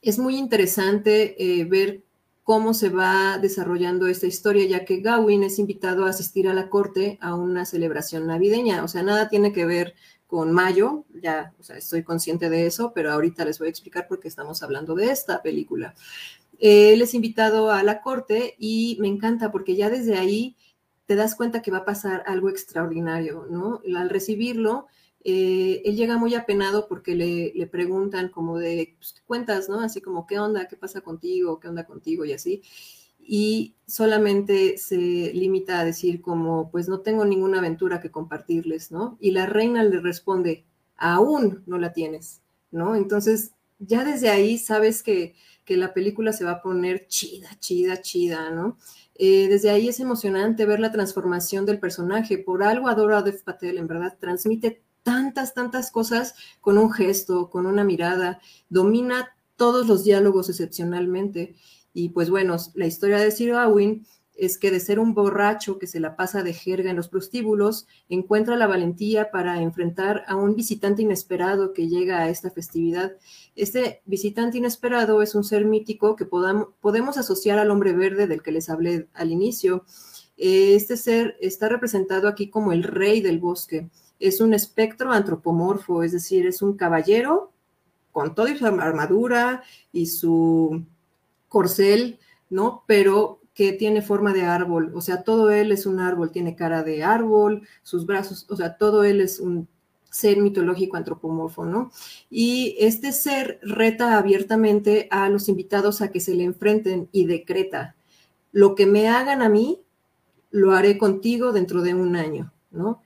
es muy interesante eh, ver cómo se va desarrollando esta historia, ya que Gawain es invitado a asistir a la corte a una celebración navideña. O sea, nada tiene que ver con mayo, ya, o sea, estoy consciente de eso, pero ahorita les voy a explicar por qué estamos hablando de esta película. él es invitado a la corte y me encanta porque ya desde ahí te das cuenta que va a pasar algo extraordinario, ¿no? Al recibirlo, eh, él llega muy apenado porque le, preguntan como de, pues, cuentas, no? Así como, ¿qué onda? ¿Qué pasa contigo? ¿Qué onda contigo? Y así. Y solamente se limita a decir como, pues no tengo ninguna aventura que compartirles, ¿no? Y la reina le responde, aún no la tienes, ¿no? Entonces, ya desde ahí sabes que, que la película se va a poner chida, chida, chida, ¿no? Eh, desde ahí es emocionante ver la transformación del personaje. Por algo adoro a Dev Patel, en verdad, transmite tantas, tantas cosas con un gesto, con una mirada, domina todos los diálogos excepcionalmente. Y pues bueno, la historia de Sir Gawain es que de ser un borracho que se la pasa de jerga en los prostíbulos, encuentra la valentía para enfrentar a un visitante inesperado que llega a esta festividad. Este visitante inesperado es un ser mítico que podemos asociar al hombre verde del que les hablé al inicio. Este ser está representado aquí como el rey del bosque es un espectro antropomorfo, es decir, es un caballero con toda su armadura y su corcel, ¿no? Pero que tiene forma de árbol, o sea, todo él es un árbol, tiene cara de árbol, sus brazos, o sea, todo él es un ser mitológico antropomorfo, ¿no? Y este ser reta abiertamente a los invitados a que se le enfrenten y decreta, lo que me hagan a mí, lo haré contigo dentro de un año, ¿no?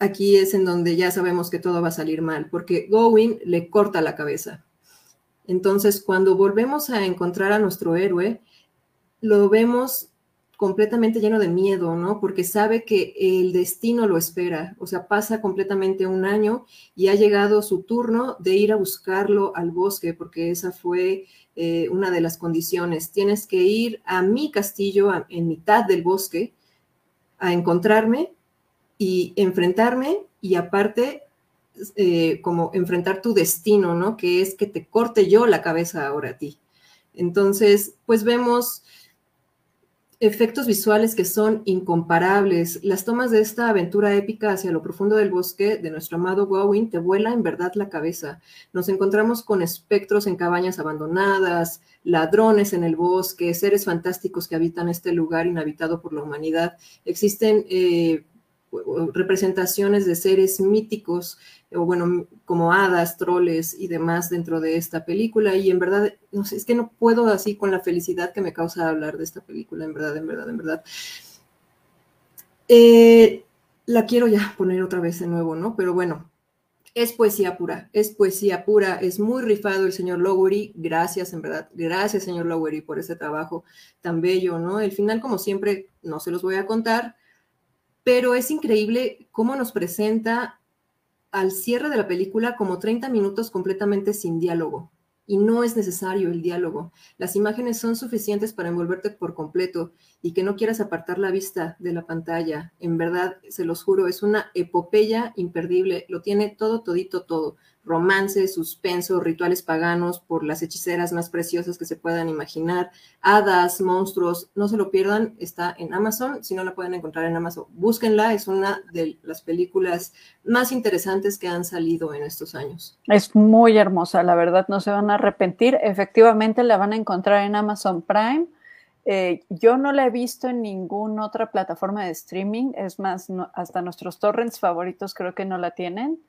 Aquí es en donde ya sabemos que todo va a salir mal, porque Gowin le corta la cabeza. Entonces, cuando volvemos a encontrar a nuestro héroe, lo vemos completamente lleno de miedo, ¿no? Porque sabe que el destino lo espera, o sea, pasa completamente un año y ha llegado su turno de ir a buscarlo al bosque, porque esa fue eh, una de las condiciones. Tienes que ir a mi castillo en mitad del bosque a encontrarme y enfrentarme y aparte eh, como enfrentar tu destino, ¿no? Que es que te corte yo la cabeza ahora a ti. Entonces, pues vemos efectos visuales que son incomparables. Las tomas de esta aventura épica hacia lo profundo del bosque de nuestro amado Gawain te vuela en verdad la cabeza. Nos encontramos con espectros en cabañas abandonadas, ladrones en el bosque, seres fantásticos que habitan este lugar inhabitado por la humanidad. Existen eh, representaciones de seres míticos, o bueno, como hadas, troles y demás dentro de esta película. Y en verdad, no sé, es que no puedo así con la felicidad que me causa hablar de esta película, en verdad, en verdad, en verdad. Eh, la quiero ya poner otra vez de nuevo, ¿no? Pero bueno, es poesía pura, es poesía pura, es muy rifado el señor Lowery, gracias en verdad, gracias señor Lowery por ese trabajo tan bello, ¿no? El final, como siempre, no se los voy a contar, pero es increíble cómo nos presenta al cierre de la película como 30 minutos completamente sin diálogo. Y no es necesario el diálogo. Las imágenes son suficientes para envolverte por completo y que no quieras apartar la vista de la pantalla. En verdad, se los juro, es una epopeya imperdible. Lo tiene todo, todito, todo romance, suspenso, rituales paganos por las hechiceras más preciosas que se puedan imaginar, hadas, monstruos, no se lo pierdan, está en Amazon, si no la pueden encontrar en Amazon, búsquenla, es una de las películas más interesantes que han salido en estos años. Es muy hermosa, la verdad, no se van a arrepentir, efectivamente la van a encontrar en Amazon Prime. Eh, yo no la he visto en ninguna otra plataforma de streaming, es más, hasta nuestros torrents favoritos creo que no la tienen.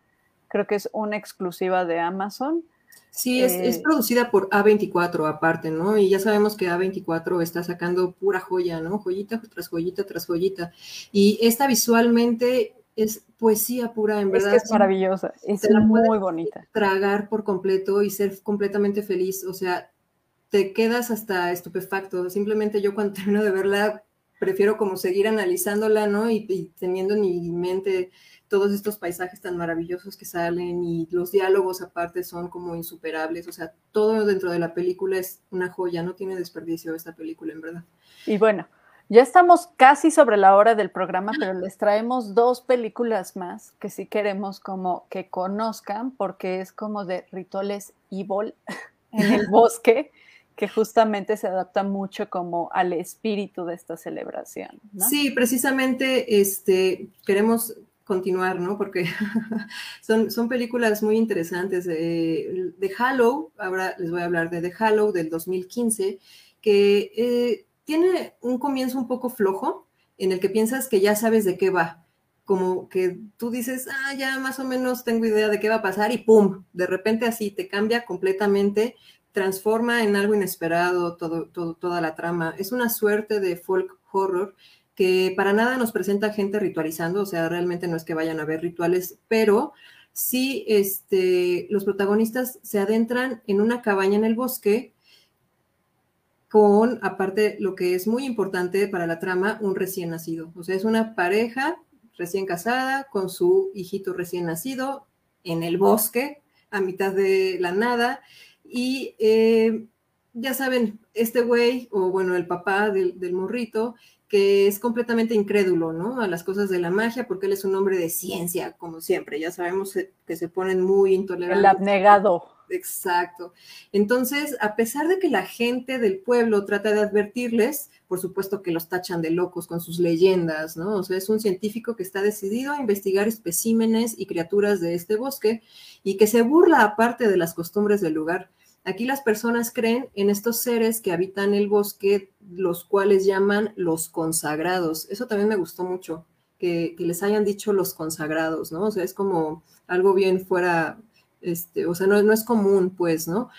Creo que es una exclusiva de Amazon. Sí, es, es, eh, producida por A24 aparte, ¿no? Y ya sabemos que A24 está sacando pura joya, ¿no? Joyita tras joyita tras joyita. Y esta visualmente es poesía pura, en verdad. Es, que es maravillosa, es muy bonita. Tragar por completo y ser completamente feliz, o sea, te quedas hasta estupefacto. Simplemente yo cuando [LAUGHS] termino de verla, prefiero como seguir analizándola, ¿no? Y, y teniendo en mi mente todos estos paisajes tan maravillosos que salen y los diálogos aparte son como insuperables, o sea, todo dentro de la película es una joya, no tiene desperdicio esta película, en verdad. Y bueno, ya estamos casi sobre la hora del programa, pero les traemos dos películas más que sí queremos como que conozcan, porque es como de rituales evil [LAUGHS] en el bosque que justamente se adapta mucho como al espíritu de esta celebración. Sí, precisamente este, queremos continuar, ¿no? Porque [LAUGHS] son, son películas muy interesantes. de Hallow, ahora les voy a hablar de The Hallow del 2015, que eh, tiene un comienzo un poco flojo, en el que piensas que ya sabes de qué va. Como que tú dices, ah, ya más o menos tengo idea de qué va a pasar y ¡pum! De repente así te cambia completamente, transforma en algo inesperado todo, todo, toda la trama. Es una suerte de folk horror que para nada nos presenta gente ritualizando, o sea, realmente no es que vayan a ver rituales, pero sí este, los protagonistas se adentran en una cabaña en el bosque con, aparte, lo que es muy importante para la trama, un recién nacido. O sea, es una pareja recién casada con su hijito recién nacido en el bosque, a mitad de la nada. Y eh, ya saben, este güey, o bueno, el papá del, del morrito, que es completamente incrédulo, ¿no? A las cosas de la magia, porque él es un hombre de ciencia, como siempre. Ya sabemos que se ponen muy intolerantes. El abnegado. Exacto. Entonces, a pesar de que la gente del pueblo trata de advertirles, por supuesto que los tachan de locos con sus leyendas, ¿no? O sea, es un científico que está decidido a investigar especímenes y criaturas de este bosque y que se burla aparte de las costumbres del lugar. Aquí las personas creen en estos seres que habitan el bosque, los cuales llaman los consagrados. Eso también me gustó mucho, que, les hayan dicho los consagrados, ¿no? O sea, es como algo bien fuera, este, o sea, no, es común, pues, ¿no?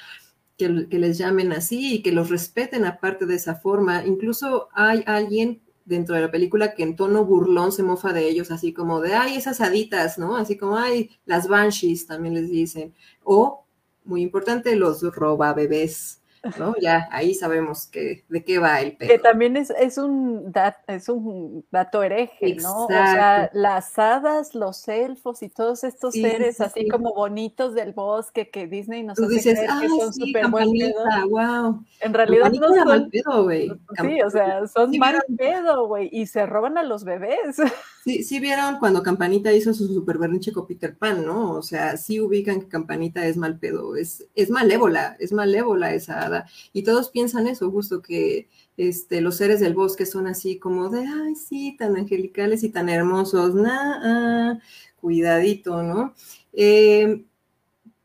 Que, que, les llamen así y que los respeten aparte de esa forma. Incluso hay alguien dentro de la película que en tono burlón se mofa de ellos, así como de, ay, esas haditas, ¿no? Así como, ay, las banshees también les dicen. O muy importante, los roba bebés. ¿No? Ya ahí sabemos que, de qué va el pedo. Que también es, es, un, es un dato hereje, ¿no? O sea, las hadas, los elfos y todos estos seres así como bonitos del bosque que Disney nos hace creer que son súper buen pedo. Wow. En realidad no son... Mal pedo, güey. [LAUGHS] Sí, o sea, son mal pedo, güey, y se roban a los bebés. [LAUGHS] Sí, sí vieron cuando Campanita hizo su super berrinche con Peter Pan, ¿no? O sea, sí ubican que Campanita es mal pedo, es, es malévola, es malévola esa Y todos piensan eso, justo que este, los seres del bosque son así como de, ay, sí, tan angelicales y tan hermosos, nah, cuidadito, ¿no? Eh,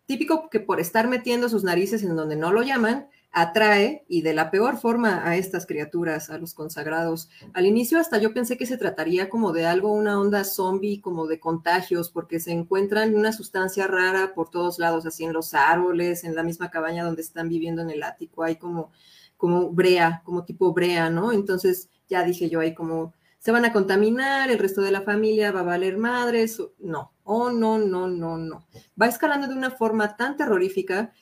típico que por estar metiendo sus narices en donde no lo llaman, atrae y de la peor forma a estas criaturas, a los consagrados. Al inicio hasta yo pensé que se trataría como de algo, una onda zombie, como de contagios, porque se encuentran una sustancia rara por todos lados, así en los árboles, en la misma cabaña donde están viviendo en el ático, hay como, como brea, como tipo brea, ¿no? Entonces ya dije yo ahí como, se van a contaminar, el resto de la familia va a valer madres, no, oh, no, no, no, no. Va escalando de una forma tan terrorífica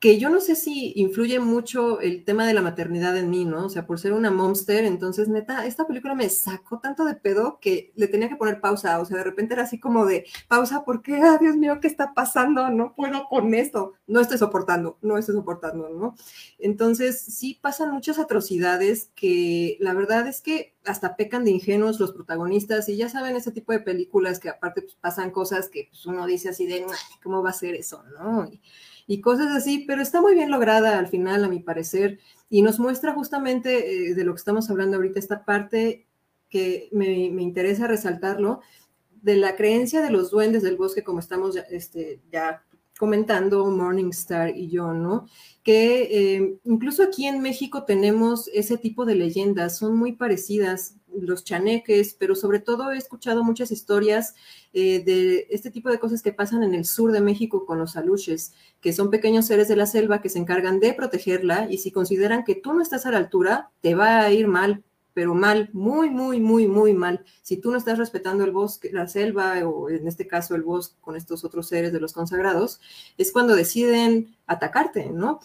que yo no sé si influye mucho el tema de la maternidad en mí, ¿no? O sea, por ser una momster, entonces neta, esta película me sacó tanto de pedo que le tenía que poner pausa, o sea, de repente era así como de pausa, porque, ah, Dios mío, ¿qué está pasando? No puedo con esto, no estoy soportando, no estoy soportando, ¿no? Entonces, sí pasan muchas atrocidades que la verdad es que hasta pecan de ingenuos los protagonistas y ya saben ese tipo de películas que aparte pues, pasan cosas que pues, uno dice así de, ¿cómo va a ser eso, no? Y cosas así, pero está muy bien lograda al final, a mi parecer, y nos muestra justamente eh, de lo que estamos hablando ahorita, esta parte que me, me, interesa resaltarlo, de la creencia de los duendes del bosque, como estamos este, ya comentando Morningstar y yo, ¿no? Que eh, incluso aquí en México tenemos ese tipo de leyendas, son muy parecidas, los chaneques, pero sobre todo he escuchado muchas historias eh, de este tipo de cosas que pasan en el sur de México con los aluches, que son pequeños seres de la selva que se encargan de protegerla y si consideran que tú no estás a la altura, te va a ir mal pero mal, muy, muy, muy, muy mal. Si tú no estás respetando el bosque, la selva, o en este caso el bosque con estos otros seres de los consagrados, es cuando deciden atacarte, ¿no?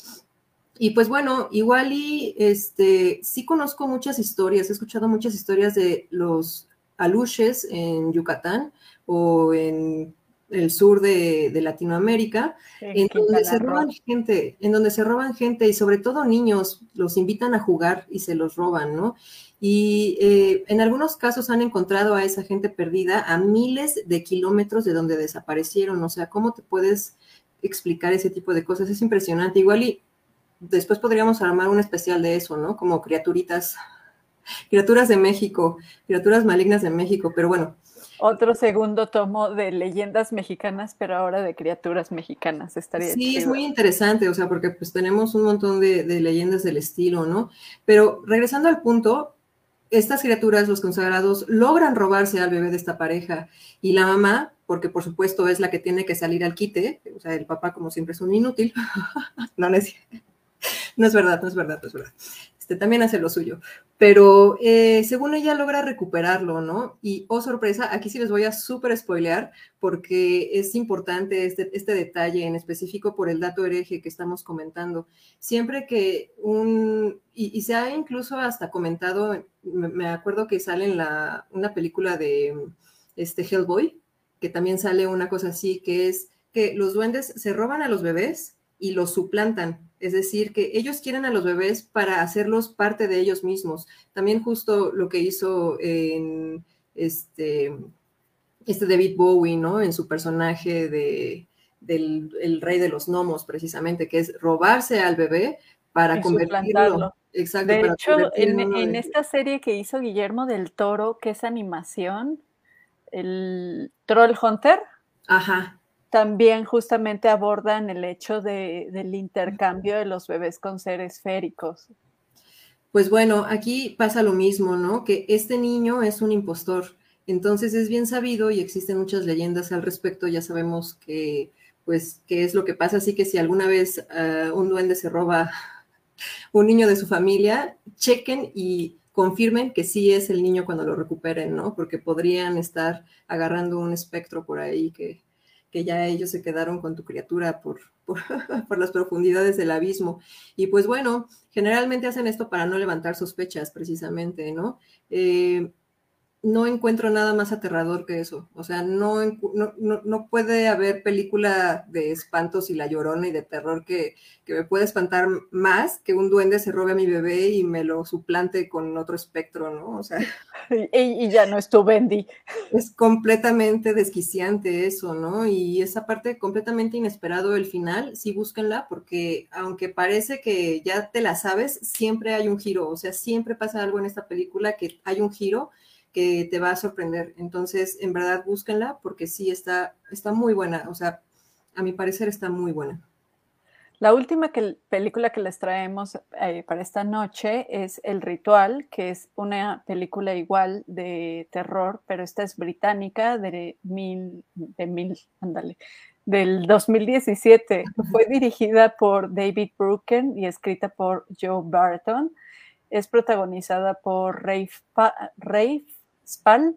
Y pues bueno, igual y este, sí conozco muchas historias, he escuchado muchas historias de los aluches en Yucatán o en el sur de, Latinoamérica, en donde se roban gente, en donde se roban gente y sobre todo niños, los invitan a jugar y se los roban, ¿no? Y eh, en algunos casos han encontrado a esa gente perdida a miles de kilómetros de donde desaparecieron. O sea, ¿cómo te puedes explicar ese tipo de cosas? Es impresionante. Igual y después podríamos armar un especial de eso, ¿no? Como criaturitas, criaturas de México, criaturas malignas de México. Pero bueno, otro segundo tomo de leyendas mexicanas, pero ahora de criaturas mexicanas. Estaría sí, es muy interesante, o sea, porque pues tenemos un montón de, leyendas del estilo, ¿no? Pero regresando al punto, estas criaturas, los consagrados, logran robarse al bebé de esta pareja y la mamá, porque por supuesto es la que tiene que salir al quite, o sea, el papá como siempre es un inútil, [LAUGHS] no, no, es, [LAUGHS] no es verdad, no es verdad, no es verdad. Este, también hace lo suyo. Pero eh, según ella logra recuperarlo, ¿no? Y, oh sorpresa, aquí sí les voy a súper spoilear porque es importante este, este, detalle en específico por el dato hereje que estamos comentando. Siempre que un, y, se ha incluso hasta comentado, me, acuerdo que sale en la, una película de este Hellboy, que también sale una cosa así, que es que los duendes se roban a los bebés y los suplantan es decir, que ellos quieren a los bebés para hacerlos parte de ellos mismos. También justo lo que hizo en este, este David Bowie, ¿no? En su personaje de, del el rey de los gnomos, precisamente, que es robarse al bebé para convertirlo. Exacto. De hecho, en, esta serie que hizo Guillermo del Toro, que es animación, el Troll Hunter. Ajá también justamente abordan el hecho del intercambio de los bebés con seres féricos. Pues bueno, aquí pasa lo mismo, ¿no? Que este niño es un impostor. Entonces es bien sabido y existen muchas leyendas al respecto. Ya sabemos que, pues, qué es lo que pasa. Así que si alguna vez ah, un duende se roba [LAUGHS] un niño de su familia, chequen y confirmen que sí es el niño cuando lo recuperen, ¿no? Porque podrían estar agarrando un espectro por ahí que, que ya ellos se quedaron con tu criatura [LAUGHS] por, por, las profundidades del abismo. Y pues bueno, generalmente hacen esto para no levantar sospechas, precisamente, ¿no? Eh, no encuentro nada más aterrador que eso. O sea, no, no, puede haber película de espantos y la llorona y de terror que, me pueda espantar más que un duende se robe a mi bebé y me lo suplante con otro espectro, ¿no? O sea. [LAUGHS] [LAUGHS] Y, ya no es tu Bendy. Es completamente desquiciante eso, ¿no? Y esa parte completamente inesperado el final, sí búsquenla, porque aunque parece que ya te la sabes, siempre hay un giro. O sea, siempre pasa algo en esta película que hay un giro que te va a sorprender. Entonces, en verdad, búsquenla porque sí está, está muy buena. O sea, a mi parecer está muy buena. La última película que les traemos eh, para esta noche es El Ritual, que es una película igual de terror, pero esta es británica de mil, de mil, ándale, del 2017. Fue dirigida por David Brooken y escrita por Joe Barton. Es protagonizada por Rafe, Rafe Spall,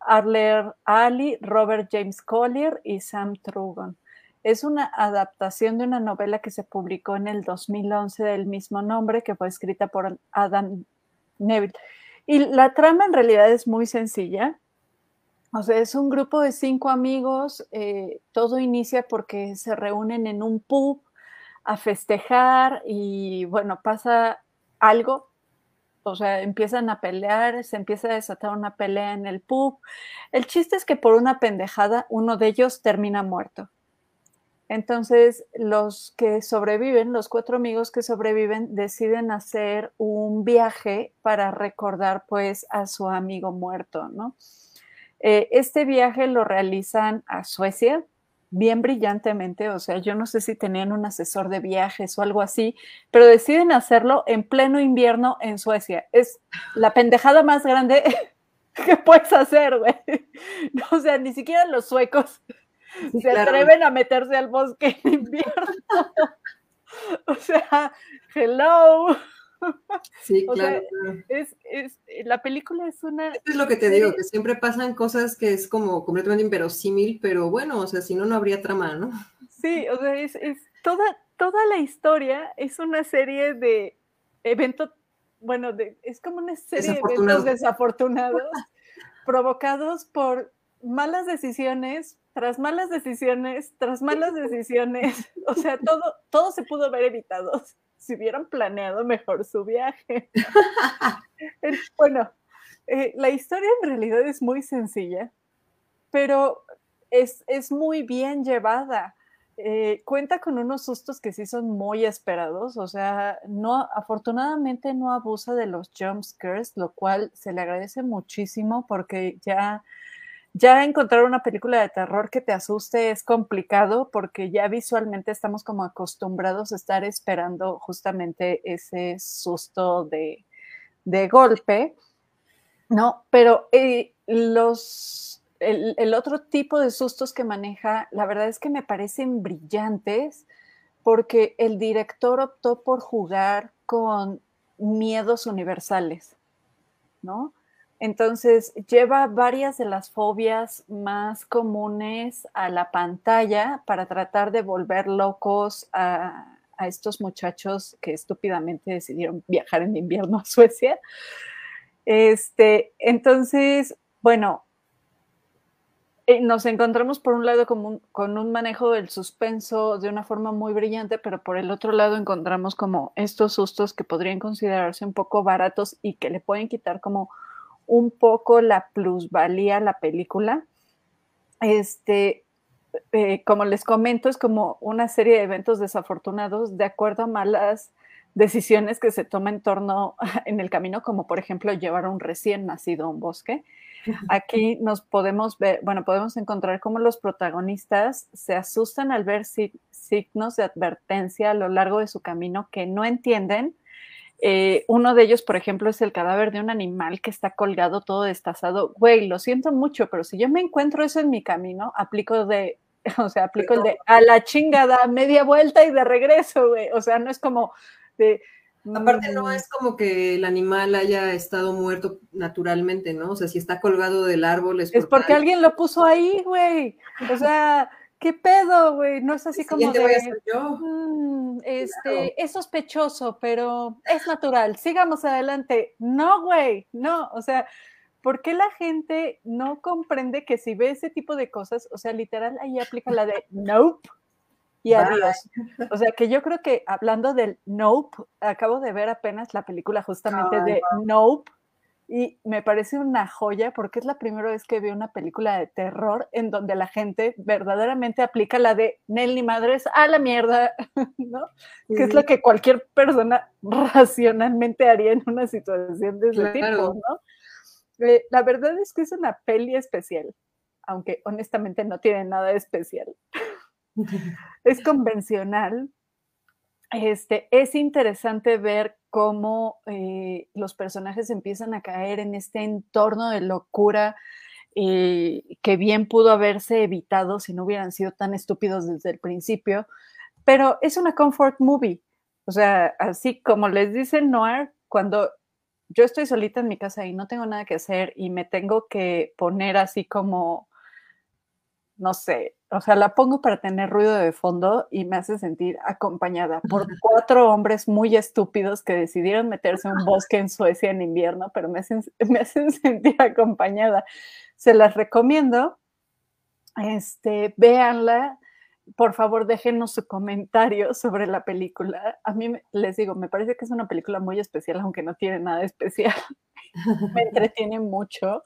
Arler Ali, Robert James Collier y Sam Trugon. Es una adaptación de una novela que se publicó en el 2011 del mismo nombre, que fue escrita por Adam Neville. Y la trama en realidad es muy sencilla. O sea, es un grupo de cinco amigos. Eh, todo inicia porque se reúnen en un pub a festejar y bueno, pasa algo o sea, empiezan a pelear, se empieza a desatar una pelea en el pub. El chiste es que por una pendejada uno de ellos termina muerto. Entonces, los que sobreviven, los cuatro amigos que sobreviven, deciden hacer un viaje para recordar pues a su amigo muerto, ¿no? Eh, este viaje lo realizan a Suecia bien brillantemente, o sea, yo no sé si tenían un asesor de viajes o algo así, pero deciden hacerlo en pleno invierno en Suecia. Es la pendejada más grande [LAUGHS] que puedes hacer, güey. [LAUGHS] O sea, ni siquiera los suecos se atreven a meterse al bosque en invierno. [LAUGHS] o sea, hello. Sí, claro. es, es, la película es una... es lo que te digo, que siempre pasan cosas que es como completamente inverosímil, pero bueno, o sea, si no, no habría trama, ¿no? Sí, o sea, es, es toda, toda la historia es una serie de eventos, bueno, de, es como una serie de eventos desafortunados [LAUGHS] provocados por malas decisiones, tras malas decisiones, tras malas [LAUGHS] decisiones, o sea, todo, todo se pudo haber evitado si hubieran planeado mejor su viaje. [LAUGHS] bueno, eh, la historia en realidad es muy sencilla, pero es, es muy bien llevada. Eh, cuenta con unos sustos que sí son muy esperados, o sea, no, afortunadamente no abusa de los jump scares, lo cual se le agradece muchísimo porque ya ya encontrar una película de terror que te asuste es complicado porque ya visualmente estamos como acostumbrados a estar esperando justamente ese susto de, golpe, ¿no? Pero eh, los, el, otro tipo de sustos que maneja, la verdad es que me parecen brillantes porque el director optó por jugar con miedos universales, ¿no? Entonces, lleva varias de las fobias más comunes a la pantalla para tratar de volver locos a, estos muchachos que estúpidamente decidieron viajar en invierno a Suecia. Este, entonces, bueno, eh, nos encontramos por un lado con un, con un, manejo del suspenso de una forma muy brillante, pero por el otro lado encontramos como estos sustos que podrían considerarse un poco baratos y que le pueden quitar como un poco la plusvalía a la película. Este, eh, como les comento, es como una serie de eventos desafortunados de acuerdo a malas decisiones que se toman en torno [LAUGHS] en el camino, como por ejemplo llevar a un recién nacido a un bosque. [LAUGHS] Aquí nos podemos ver, bueno, podemos encontrar cómo los protagonistas se asustan al ver signos de advertencia a lo largo de su camino que no entienden eh, uno de ellos, por ejemplo, es el cadáver de un animal que está colgado todo destazado. Güey, lo siento mucho, pero si yo me encuentro eso en mi camino, aplico de, [LAUGHS] o sea, aplico el de a la chingada, media vuelta y de regreso, güey. O sea, no es como de... Aparte no mm. es como que el animal haya estado muerto naturalmente, ¿no? O sea, si está colgado del árbol es, es porque alguien lo puso ahí, güey. O sea, ¿qué pedo, güey? No es así como de... voy a ser yo. Mm, este, es sospechoso, pero es natural. Sigamos adelante. No, güey, no. O sea, ¿por qué la gente no comprende que si ve ese tipo de cosas, o sea, literal ahí aplica la de [LAUGHS] nope y adiós? [LAUGHS] O sea, que yo creo que hablando del nope, acabo de ver apenas la película justamente de Nope y me parece una joya porque es la primera vez que veo una película de terror en donde la gente verdaderamente aplica la de Nelly Madres a la mierda, [LAUGHS] ¿no? Que es lo que cualquier persona [LAUGHS] racionalmente haría en una situación de ese tipo, ¿no? Eh, la verdad es que es una peli especial, aunque honestamente no tiene nada de especial. [LAUGHS] es convencional, este, es interesante ver cómo eh, los personajes empiezan a caer en este entorno de locura eh, que bien pudo haberse evitado si no hubieran sido tan estúpidos desde el principio, pero es una comfort movie. O sea, así como les dicen Noir, cuando yo estoy solita en mi casa y no tengo nada que hacer y me tengo que poner así como, no sé, o sea, la pongo para tener ruido de fondo y me hace sentir acompañada por [LAUGHS] cuatro hombres muy estúpidos que decidieron meterse en un bosque en Suecia en invierno, pero me hacen, [LAUGHS] me hacen sentir acompañada. Se las recomiendo. Este, véanla. Por favor, déjenos su comentario sobre la película. A mí les digo, me parece que es una película muy especial, aunque no tiene nada especial. [LAUGHS] me entretiene mucho.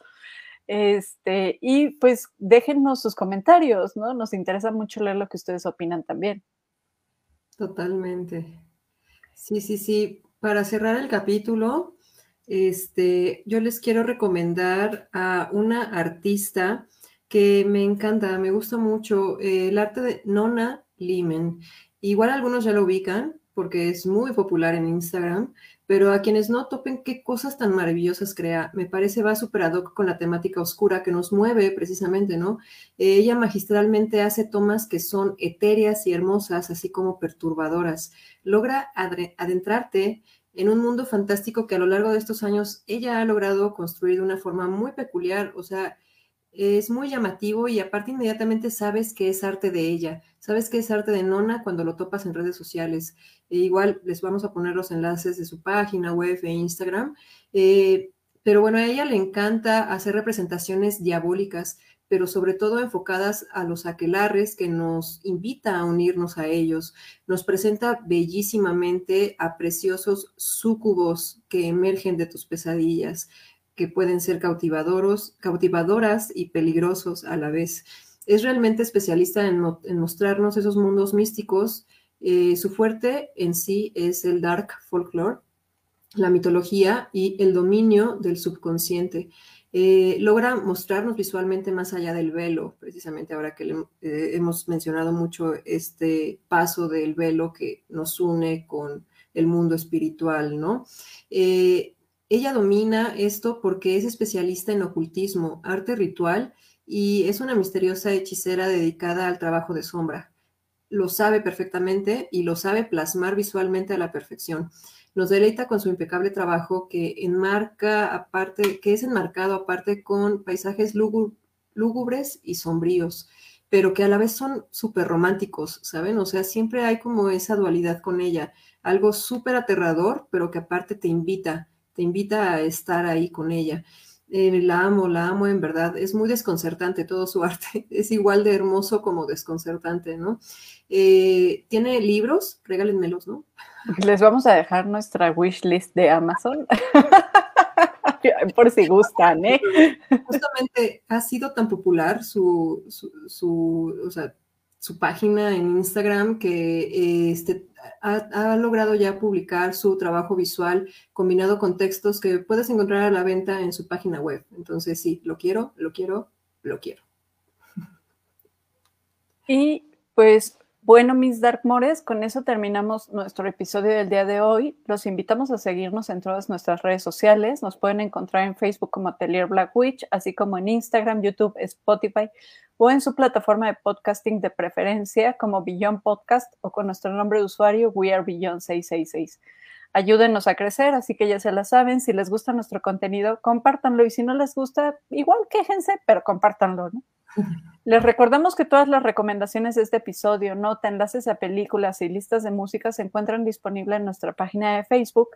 Este, y pues déjennos sus comentarios, ¿no? Nos interesa mucho leer lo que ustedes opinan también. Totalmente. Sí, sí, sí. Para cerrar el capítulo, este, yo les quiero recomendar a una artista que me encanta, me gusta mucho, eh, el arte de Nona Limen. Igual algunos ya lo ubican porque es muy popular en Instagram, pero a quienes no topen qué cosas tan maravillosas crea, me parece va súper ad hoc con la temática oscura que nos mueve precisamente, ¿no? ella magistralmente hace tomas que son etéreas y hermosas, así como perturbadoras. Logra adentrarte en un mundo fantástico que a lo largo de estos años ella ha logrado construir de una forma muy peculiar, o sea, es muy llamativo y aparte inmediatamente sabes que es arte de ella, sabes que es arte de Nona cuando lo topas en redes sociales. E igual les vamos a poner los enlaces de su página web e Instagram. Eh, pero bueno, a ella le encanta hacer representaciones diabólicas, pero sobre todo enfocadas a los aquelarres que nos invita a unirnos a ellos. Nos presenta bellísimamente a preciosos súcubos que emergen de tus pesadillas que pueden ser cautivadoros, cautivadoras y peligrosos a la vez. Es realmente especialista en, mostrarnos esos mundos místicos. Eh, su fuerte en sí es el dark folklore, la mitología y el dominio del subconsciente. Eh, logra mostrarnos visualmente más allá del velo, precisamente ahora que eh, hemos mencionado mucho este paso del velo que nos une con el mundo espiritual, ¿no? Ella domina esto porque es especialista en ocultismo, arte ritual y es una misteriosa hechicera dedicada al trabajo de sombra. Lo sabe perfectamente y lo sabe plasmar visualmente a la perfección. Nos deleita con su impecable trabajo que enmarca aparte, que es enmarcado aparte con paisajes lúgubres y sombríos, pero que a la vez son súper románticos, ¿saben? O sea, siempre hay como esa dualidad con ella, algo súper aterrador, pero que aparte te invita te invita a estar ahí con ella. Eh, la amo, la amo en verdad. Es muy desconcertante todo su [LAUGHS] arte. Es igual de hermoso como desconcertante, ¿no? Eh, tiene libros, regálenmelos, ¿no? [LAUGHS] Les vamos a dejar nuestra wish list de Amazon. [LAUGHS] Por si gustan, ¿eh? Justamente ha sido tan popular su, su, su o sea, su página en Instagram que este, ha, logrado ya publicar su trabajo visual combinado con textos que puedes encontrar a la venta en su página web. Entonces, sí, lo quiero, lo quiero, lo quiero. [LAUGHS] Y pues bueno, mis Darkmores, con eso terminamos nuestro episodio del día de hoy. Los invitamos a seguirnos en todas nuestras redes sociales. Nos pueden encontrar en Facebook como Atelier Black Witch, así como en Instagram, YouTube, Spotify o en su plataforma de podcasting de preferencia como Beyond Podcast o con nuestro nombre de usuario We Are Beyond 666. Ayúdenos a crecer, así que ya se la saben. Si les gusta nuestro contenido, compártanlo y si no les gusta, igual quéjense, pero compártanlo, ¿no? Les recordamos que todas las recomendaciones de este episodio, nota, enlaces a películas y listas de música se encuentran disponibles en nuestra página de Facebook.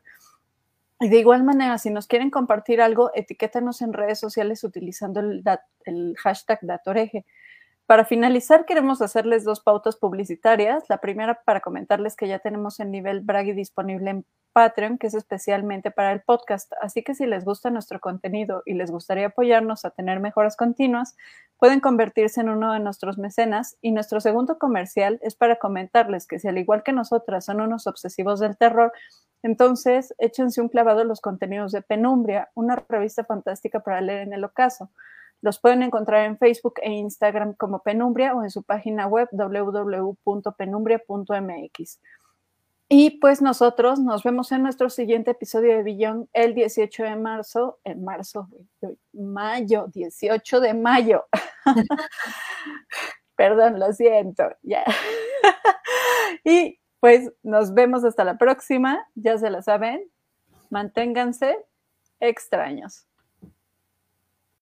Y de igual manera, si nos quieren compartir algo, etiquétanos en redes sociales utilizando el, el hashtag Datoreje. Para finalizar, queremos hacerles dos pautas publicitarias. La primera para comentarles que ya tenemos el nivel Bragi disponible en Patreon, que es especialmente para el podcast. Así que si les gusta nuestro contenido y les gustaría apoyarnos a tener mejoras continuas, pueden convertirse en uno de nuestros mecenas. Y nuestro segundo comercial es para comentarles que si al igual que nosotras son unos obsesivos del terror, entonces échense un clavado en los contenidos de Penumbria, una revista fantástica para leer en el ocaso. Los pueden encontrar en Facebook e Instagram como Penumbria o en su página web www.penumbria.mx. Y pues nosotros nos vemos en nuestro siguiente episodio de Billón el 18 de marzo, en marzo, mayo, 18 de mayo. [LAUGHS] Perdón, lo siento, ya. y pues nos vemos hasta la próxima, ya se la saben, manténganse extraños.